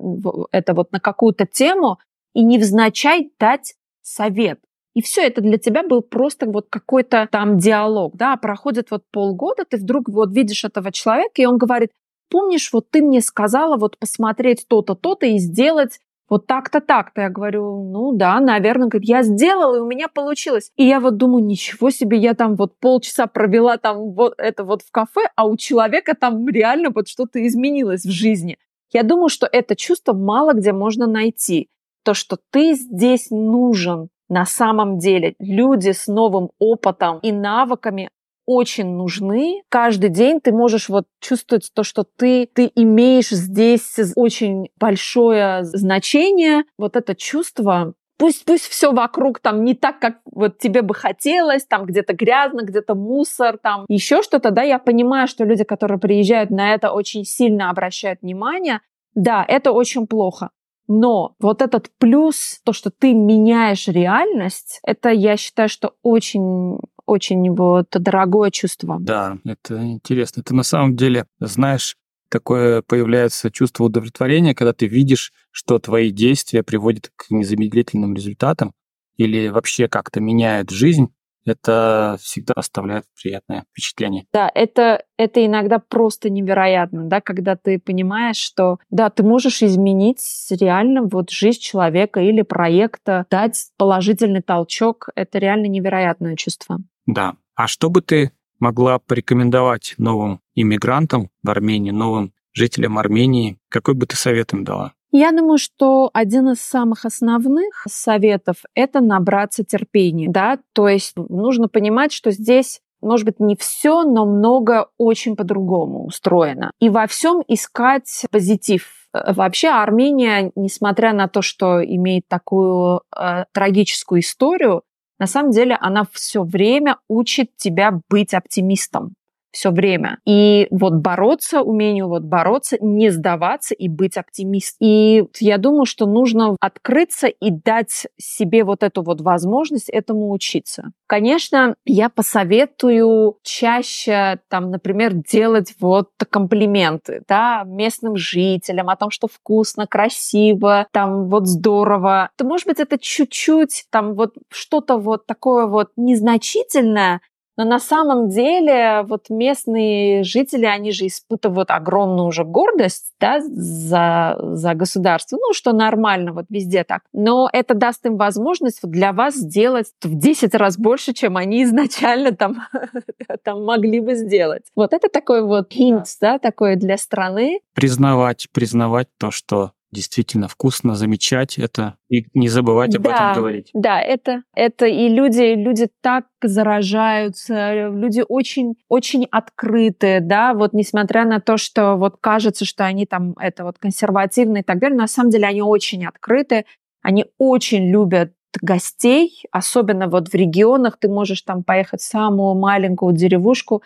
это вот на какую-то тему и невзначай дать совет. И все это для тебя был просто вот какой-то там диалог, да, проходит вот полгода, ты вдруг вот видишь этого человека, и он говорит, помнишь, вот ты мне сказала вот посмотреть то-то, то-то и сделать вот так-то, так-то. Я говорю, ну да, наверное. Говорит, я сделала, и у меня получилось. И я вот думаю, ничего себе, я там вот полчаса провела там вот это вот в кафе, а у человека там реально вот что-то изменилось в жизни. Я думаю, что это чувство мало где можно найти. То, что ты здесь нужен, на самом деле люди с новым опытом и навыками очень нужны. Каждый день ты можешь вот чувствовать то, что ты, ты имеешь здесь очень большое значение. Вот это чувство Пусть, пусть все вокруг там не так, как вот тебе бы хотелось, там где-то грязно, где-то мусор, там еще что-то, да, я понимаю, что люди, которые приезжают на это, очень сильно обращают внимание. Да, это очень плохо. Но вот этот плюс, то, что ты меняешь реальность, это, я считаю, что очень очень вот дорогое чувство. Да, это интересно. Ты на самом деле знаешь, такое появляется чувство удовлетворения, когда ты видишь, что твои действия приводят к незамедлительным результатам или вообще как-то меняют жизнь, это всегда оставляет приятное впечатление. Да, это, это иногда просто невероятно, да, когда ты понимаешь, что, да, ты можешь изменить реально вот жизнь человека или проекта, дать положительный толчок, это реально невероятное чувство. Да. А что бы ты могла порекомендовать новым иммигрантам в Армении, новым жителям Армении? Какой бы ты совет им дала? Я думаю, что один из самых основных советов — это набраться терпения, да, то есть нужно понимать, что здесь может быть, не все, но много очень по-другому устроено. И во всем искать позитив. Вообще Армения, несмотря на то, что имеет такую э, трагическую историю, на самом деле она все время учит тебя быть оптимистом все время. И вот бороться, умению вот бороться, не сдаваться и быть оптимистом. И я думаю, что нужно открыться и дать себе вот эту вот возможность этому учиться. Конечно, я посоветую чаще, там, например, делать вот комплименты, да, местным жителям о том, что вкусно, красиво, там, вот здорово. То, может быть, это чуть-чуть, там, вот что-то вот такое вот незначительное, но на самом деле вот местные жители, они же испытывают огромную уже гордость да, за, за государство. Ну, что нормально, вот везде так. Но это даст им возможность для вас сделать в 10 раз больше, чем они изначально там, там могли бы сделать. Вот это такой вот hint, да, такой для страны. Признавать, признавать то, что действительно вкусно, замечать это и не забывать об да, этом говорить. Да, это, это и люди, люди так заражаются, люди очень, очень открытые, да, вот несмотря на то, что вот кажется, что они там это вот консервативные и так далее, на самом деле они очень открыты, они очень любят гостей, особенно вот в регионах, ты можешь там поехать в самую маленькую деревушку,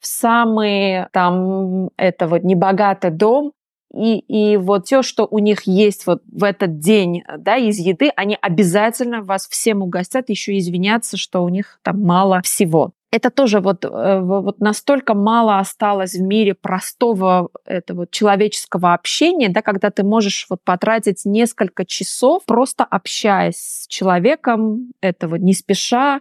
в самый там это вот небогатый дом, и, и вот все, что у них есть вот в этот день да, из еды, они обязательно вас всем угостят, еще извиняться, что у них там мало всего. Это тоже вот, э, вот настолько мало осталось в мире простого этого человеческого общения, да, когда ты можешь вот потратить несколько часов просто общаясь с человеком, этого не спеша,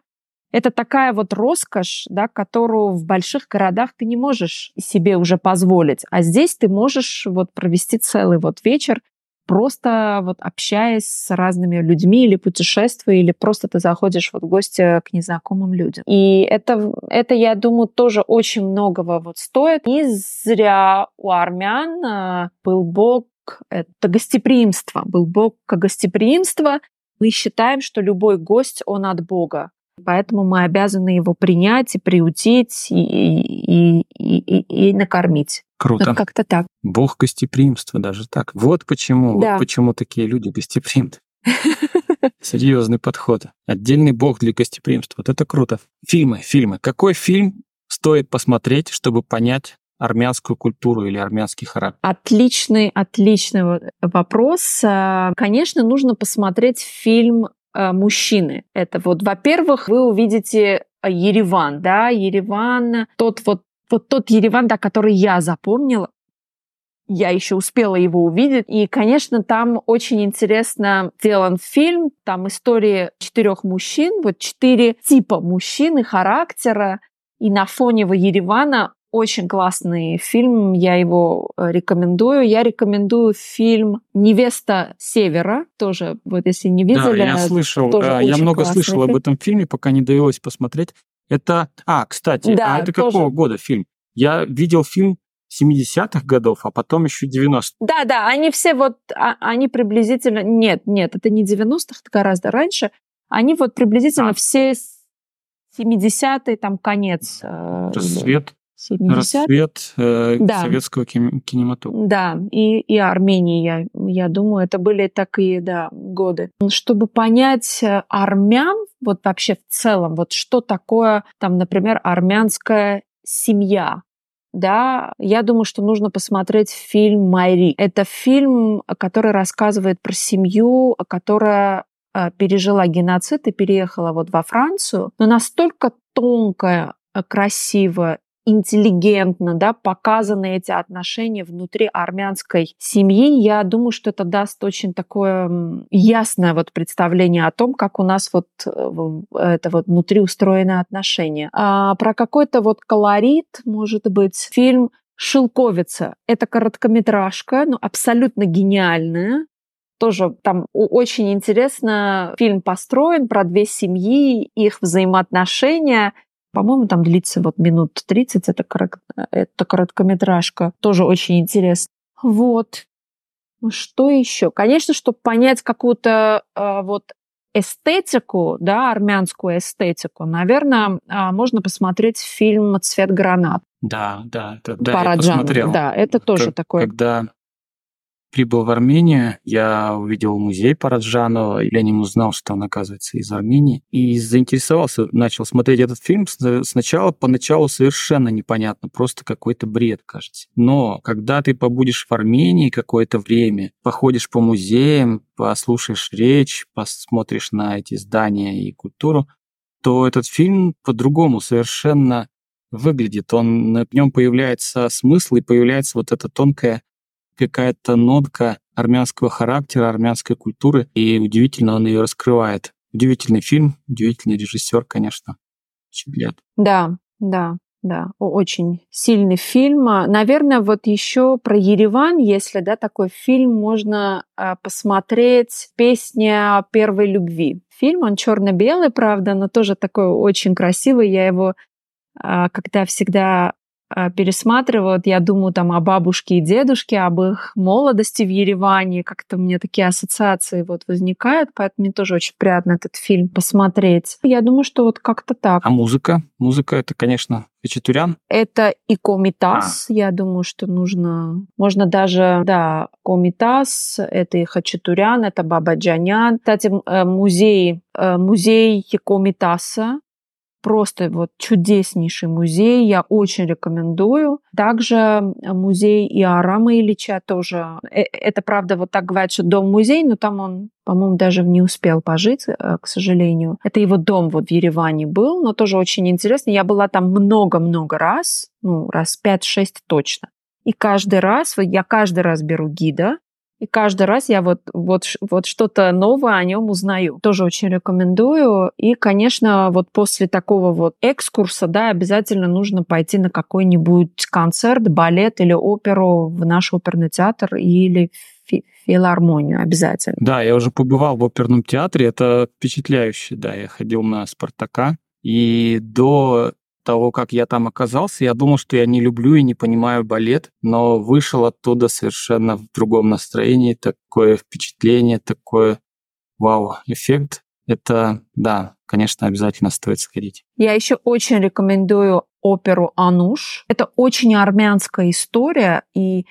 это такая вот роскошь, да, которую в больших городах ты не можешь себе уже позволить. А здесь ты можешь вот провести целый вот вечер, просто вот общаясь с разными людьми или путешествуя, или просто ты заходишь вот в гости к незнакомым людям. И это, это, я думаю, тоже очень многого вот стоит. Не зря у армян а, был бог это гостеприимство, был бог гостеприимства. Мы считаем, что любой гость, он от Бога. Поэтому мы обязаны его принять и приутить и, и, и, и, накормить. Круто. Вот как-то так. Бог гостеприимства, даже так. Вот почему, да. вот почему такие люди гостеприимны. Серьезный подход. Отдельный бог для гостеприимства. Вот это круто. Фильмы, фильмы. Какой фильм стоит посмотреть, чтобы понять армянскую культуру или армянский характер? Отличный, отличный вопрос. А, конечно, нужно посмотреть фильм Э, мужчины. Это вот, во-первых, вы увидите э, Ереван, да, Ереван, тот вот, вот тот Ереван, да, который я запомнила, я еще успела его увидеть. И, конечно, там очень интересно сделан фильм. Там истории четырех мужчин, вот четыре типа мужчин и характера. И на фоне Еревана очень классный фильм, я его э, рекомендую. Я рекомендую фильм «Невеста Севера», тоже, вот если не видели. Да, я слышал, тоже я много слышал фильм. об этом фильме, пока не довелось посмотреть. Это, а, кстати, да, а это тоже. какого года фильм? Я видел фильм 70-х годов, а потом еще 90-х. Да, да, они все вот, а, они приблизительно, нет, нет, это не 90-х, это гораздо раньше. Они вот приблизительно а. все 70-е, там, конец. Э, Рассвет. 70 Рассвет э, да. советского кинематографа. Да, и, и Армении, я, я думаю, это были такие, да, годы. Чтобы понять э, армян, вот вообще в целом, вот что такое, там, например, армянская семья, да, я думаю, что нужно посмотреть фильм «Майри». Это фильм, который рассказывает про семью, которая э, пережила геноцид и переехала вот во Францию, но настолько тонкая, э, красивая интеллигентно да, показаны эти отношения внутри армянской семьи. Я думаю, что это даст очень такое ясное вот представление о том, как у нас вот э, это вот внутри устроены отношения. А про какой-то вот колорит, может быть, фильм «Шелковица». Это короткометражка, но абсолютно гениальная. Тоже там очень интересно фильм построен про две семьи, их взаимоотношения – по-моему, там длится вот минут 30, это, корот... это короткометражка, тоже очень интересно. Вот. Ну, что еще? Конечно, чтобы понять какую-то э, вот эстетику, да, армянскую эстетику, наверное, э, можно посмотреть фильм «Цвет гранат». Да, да, да, да я посмотрел. Да, это тоже как, такое. Когда прибыл в Армению, я увидел музей Параджанова, я не узнал, что он, оказывается, из Армении, и заинтересовался, начал смотреть этот фильм. Сначала, поначалу совершенно непонятно, просто какой-то бред, кажется. Но когда ты побудешь в Армении какое-то время, походишь по музеям, послушаешь речь, посмотришь на эти здания и культуру, то этот фильм по-другому совершенно выглядит. Он, в нем появляется смысл и появляется вот эта тонкая какая-то нотка армянского характера, армянской культуры, и удивительно он ее раскрывает. Удивительный фильм, удивительный режиссер, конечно. Чиблет. Да, да, да, очень сильный фильм. А, наверное, вот еще про Ереван, если да, такой фильм, можно а, посмотреть «Песня первой любви». Фильм, он черно-белый, правда, но тоже такой очень красивый. Я его а, когда всегда а, пересматривают, я думаю там о бабушке и дедушке, об их молодости в Ереване, как-то у меня такие ассоциации вот возникают, поэтому мне тоже очень приятно этот фильм посмотреть. Я думаю, что вот как-то так. А музыка? Музыка это, конечно, Хачатурян? Это и Комитас, а. я думаю, что нужно, можно даже, да, Комитас, это и Хачатурян, это Баба Джанян. Кстати, э, музей, э, музей Комитаса, Просто вот чудеснейший музей, я очень рекомендую. Также музей Иорама Ильича тоже. Э, это, правда, вот так говорят, что дом-музей, но там он, по-моему, даже не успел пожить, э, к сожалению. Это его дом вот в Ереване был, но тоже очень интересно. Я была там много-много раз, ну, раз 5-6 точно. И каждый раз, я каждый раз беру гида, И каждый раз я вот, вот, вот что-то новое о нем узнаю. Тоже очень рекомендую. И, конечно, вот после такого вот экскурса, да, обязательно нужно пойти на какой-нибудь концерт, балет или оперу в наш оперный театр или филармонию обязательно. Да, я уже побывал в оперном театре, это впечатляюще, да, я ходил на «Спартака», и до того, как я там оказался, я думал, что я не люблю и не понимаю балет, но вышел оттуда совершенно в другом настроении, такое впечатление, такой вау, эффект. Это, да, конечно, обязательно стоит сходить. Я еще очень рекомендую оперу «Ануш». Это очень армянская история, и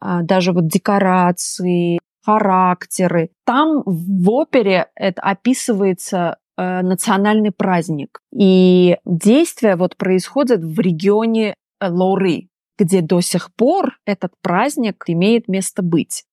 а, даже вот декорации, характеры. Там в опере это описывается национальный праздник. И действие вот происходит в регионе э, Лоры, где до сих пор этот праздник имеет место быть.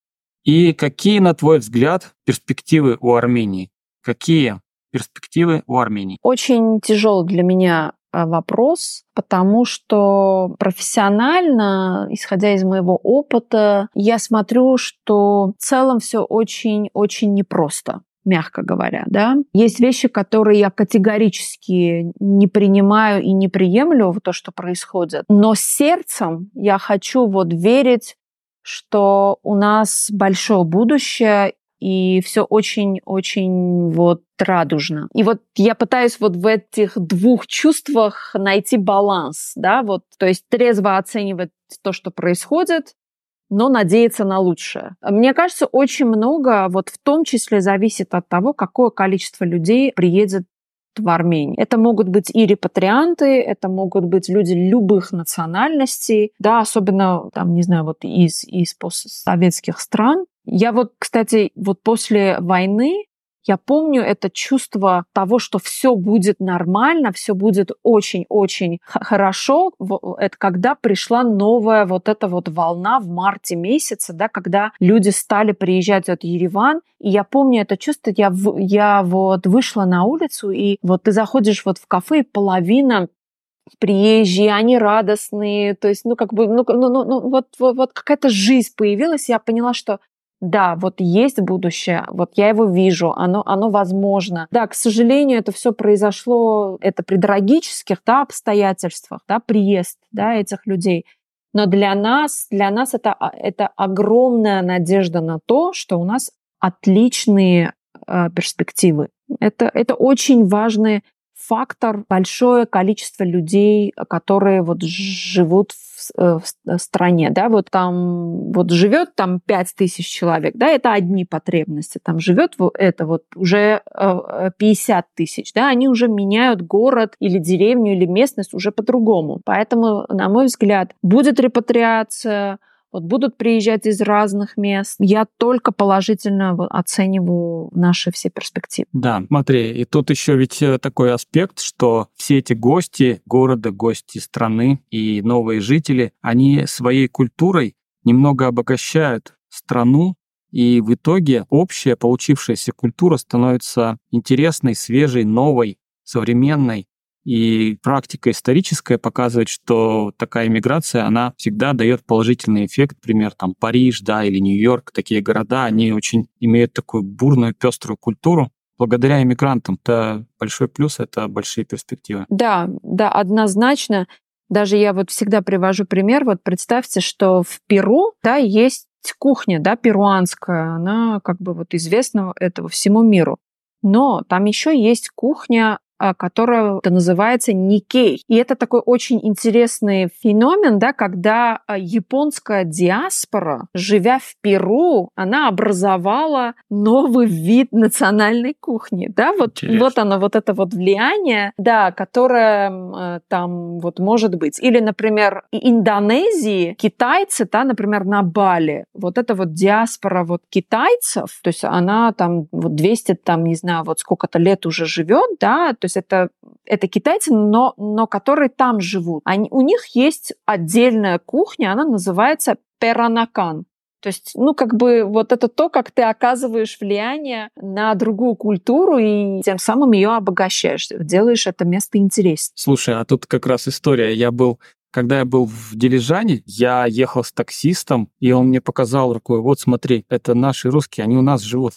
И какие, на твой взгляд, перспективы у Армении? Какие перспективы у Армении? Очень тяжелый для меня э, вопрос, потому что профессионально, исходя из моего опыта, я смотрю, что в целом все очень-очень непросто мягко говоря, да. Есть вещи, которые я категорически не принимаю и не приемлю в то, что происходит. Но сердцем я хочу вот верить, что у нас большое будущее, и все очень-очень вот радужно. И вот я пытаюсь вот в этих двух чувствах найти баланс, да, вот, то есть трезво оценивать то, что происходит, но надеяться на лучшее. Мне кажется, очень много вот в том числе зависит от того, какое количество людей приедет в Армению. Это могут быть и репатрианты, это могут быть люди любых национальностей, да, особенно, там, не знаю, вот из, из постсоветских стран. Я вот, кстати, вот после войны я помню это чувство того, что все будет нормально, все будет очень-очень хорошо. Это когда пришла новая вот эта вот волна в марте месяце, да, когда люди стали приезжать от Ереван. И я помню это чувство, я, я вот вышла на улицу, и вот ты заходишь вот в кафе, и половина приезжие, они радостные, то есть, ну, как бы, ну, ну, ну, ну вот, вот, вот какая-то жизнь появилась, я поняла, что да, вот есть будущее, вот я его вижу, оно, оно возможно. Да, к сожалению, это все произошло, это при трагических да, обстоятельствах, да, приезд да, этих людей. Но для нас, для нас это, а, это огромная надежда на то, что у нас отличные э, перспективы. Это, это очень важный фактор, большое количество людей, которые вот живут в Э, в стране, да, вот там вот живет там 5 тысяч человек, да, это одни потребности, там живет это вот уже 50 э, тысяч, да, они уже меняют город или деревню или местность уже по-другому. Поэтому, на мой взгляд, будет репатриация, вот будут приезжать из разных мест. Я только положительно оцениваю наши все перспективы. Да, смотри, и тут еще ведь э, такой аспект, что все эти гости города, гости страны и новые жители, они своей культурой немного обогащают страну, и в итоге общая получившаяся культура становится интересной, свежей, новой, современной. И практика историческая показывает, что такая иммиграция, она всегда дает положительный эффект. Например, там Париж, да, или Нью-Йорк, такие города, они очень имеют такую бурную, пеструю культуру. Благодаря иммигрантам это большой плюс, это большие перспективы. Да, да, однозначно. Даже я вот всегда привожу пример. Вот представьте, что в Перу, да, есть кухня, да, перуанская, она как бы вот известна этого всему миру. Но там еще есть кухня которая называется Никей. И это такой очень интересный феномен, да, когда а, японская диаспора, живя в Перу, она образовала новый вид национальной кухни. Да, вот, вот оно, вот это вот влияние, да, которое а, там вот может быть. Или, например, Индонезии, китайцы, да, например, на Бали, вот это вот диаспора вот китайцев, то есть она там вот 200, там, не знаю, вот сколько-то лет уже живет, да, то есть это, это китайцы, но, но которые там живут. Они, у них есть отдельная кухня, она называется перанакан. То есть, ну, как бы вот это то, как ты оказываешь влияние на другую культуру и тем самым ее обогащаешь, делаешь это место интереснее. Слушай, а тут как раз история. Я был Когда я был в Дилижане, я ехал с таксистом, и он мне показал рукой, вот смотри, это наши русские, они у нас живут.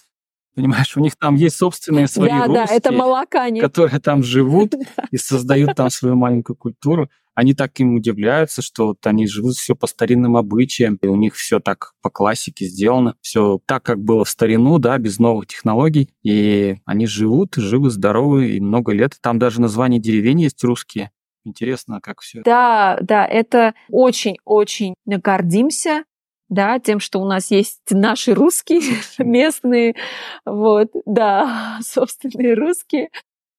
Понимаешь, у них там есть собственные свои да, русские, да, это молокане. которые там живут и создают там свою маленькую культуру. Они так им удивляются, что вот они живут все по старинным обычаям, и у них все так по классике сделано, все так, как было в старину, да, без новых технологий. И они живут, живы, здоровы, и много лет. Там даже названия деревень есть русские. Интересно, как все. Да, да, это очень-очень гордимся да, тем, что у нас есть наши русские местные, вот, да, собственные русские,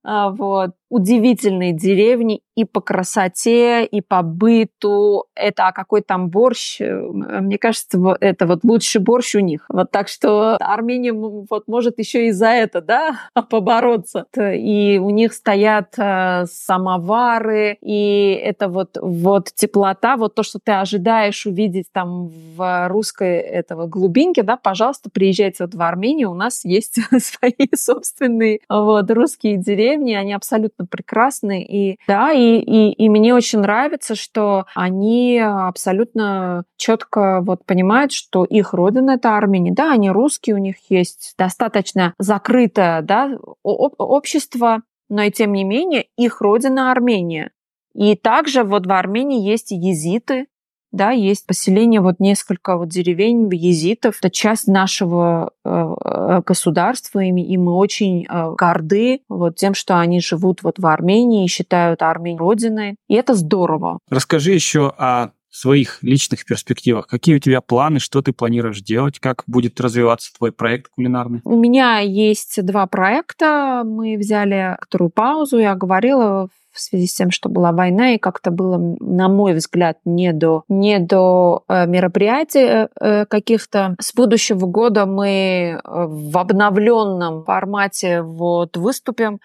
а, вот, удивительные деревни и по красоте, и по быту. Это а какой там борщ? Э, мне кажется, это вот лучший борщ у них. Вот так что Армения вот может еще и за это, да, побороться. И у них стоят э, самовары, и это вот, вот теплота, вот то, что ты ожидаешь увидеть там в русской этого глубинке, да, пожалуйста, приезжайте вот в Армению, у нас есть свои собственные вот русские деревни, они абсолютно абсолютно прекрасны. И да, и, и, и мне очень нравится, что они абсолютно четко вот понимают, что их родина это Армения. Да, они русские, у них есть достаточно закрытое да, общество, но и тем не менее их родина Армения. И также вот в Армении есть езиты, да, есть поселение, вот несколько вот деревень езитов. Это часть нашего э, э государства, и, и мы очень э, горды вот тем, что они живут вот в Армении и считают Армению родиной. И это здорово. Расскажи еще о своих личных перспективах. Какие у тебя планы, что ты планируешь делать, как будет развиваться твой проект кулинарный? У меня есть два проекта. Мы взяли вторую паузу. Я говорила в связи с тем, что была война, и как-то было, на мой взгляд, не до, не до э, мероприятий э, э, каких-то. С будущего года мы в обновленном формате вот выступим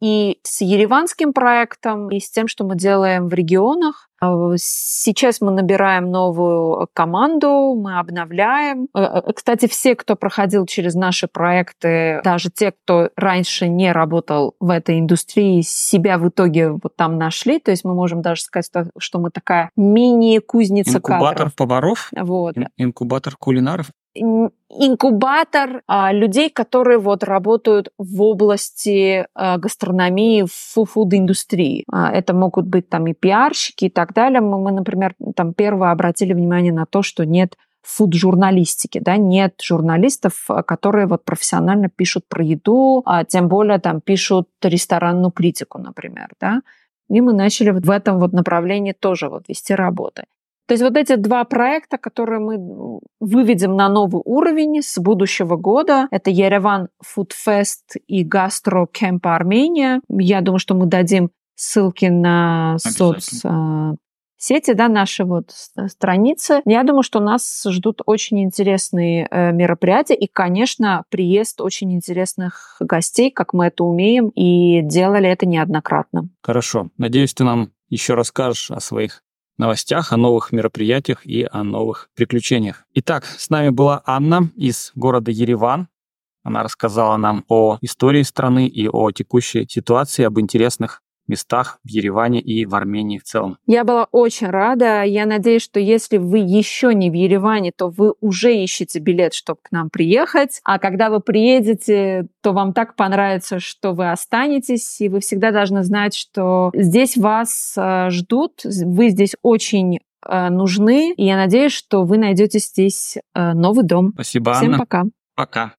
и с ереванским проектом, и с тем, что мы делаем в регионах. А, сейчас мы набираем новую команду, мы обновляем. Э, э, кстати, все, кто проходил через наши проекты, даже те, кто раньше не работал в этой индустрии, себя в итоге вот там нашли. То есть мы можем даже сказать, что мы такая мини-кузница Инкубатор кадров. поваров? Вот. Инкубатор кулинаров? Инкубатор а, людей, которые вот работают в области а, гастрономии, в фуд-индустрии. А, это могут быть там и пиарщики и так далее. Мы, мы, например, там первые обратили внимание на то, что нет фуд-журналистики, да, нет журналистов, которые вот профессионально пишут про еду, а тем более там пишут ресторанную критику, например, да. И мы начали в этом вот направлении тоже вот вести работы. То есть вот эти два проекта, которые мы выведем на новый уровень с будущего года, это Ереван Food Fest и Гастро Camp Армения. Я думаю, что мы дадим ссылки на соц сети, да, наши вот страницы. Я думаю, что нас ждут очень интересные э, мероприятия и, конечно, приезд очень интересных гостей, как мы это умеем, и делали это неоднократно. Хорошо. Надеюсь, ты нам еще расскажешь о своих новостях, о новых мероприятиях и о новых приключениях. Итак, с нами была Анна из города Ереван. Она рассказала нам о истории страны и о текущей ситуации, об интересных местах в Ереване и в Армении в целом. Я была очень рада. Я надеюсь, что если вы еще не в Ереване, то вы уже ищете билет, чтобы к нам приехать. А когда вы приедете, то вам так понравится, что вы останетесь, и вы всегда должны знать, что здесь вас э, ждут, вы здесь очень э, нужны, и я надеюсь, что вы найдете здесь э, новый дом. Спасибо, Всем Анна. пока. Пока.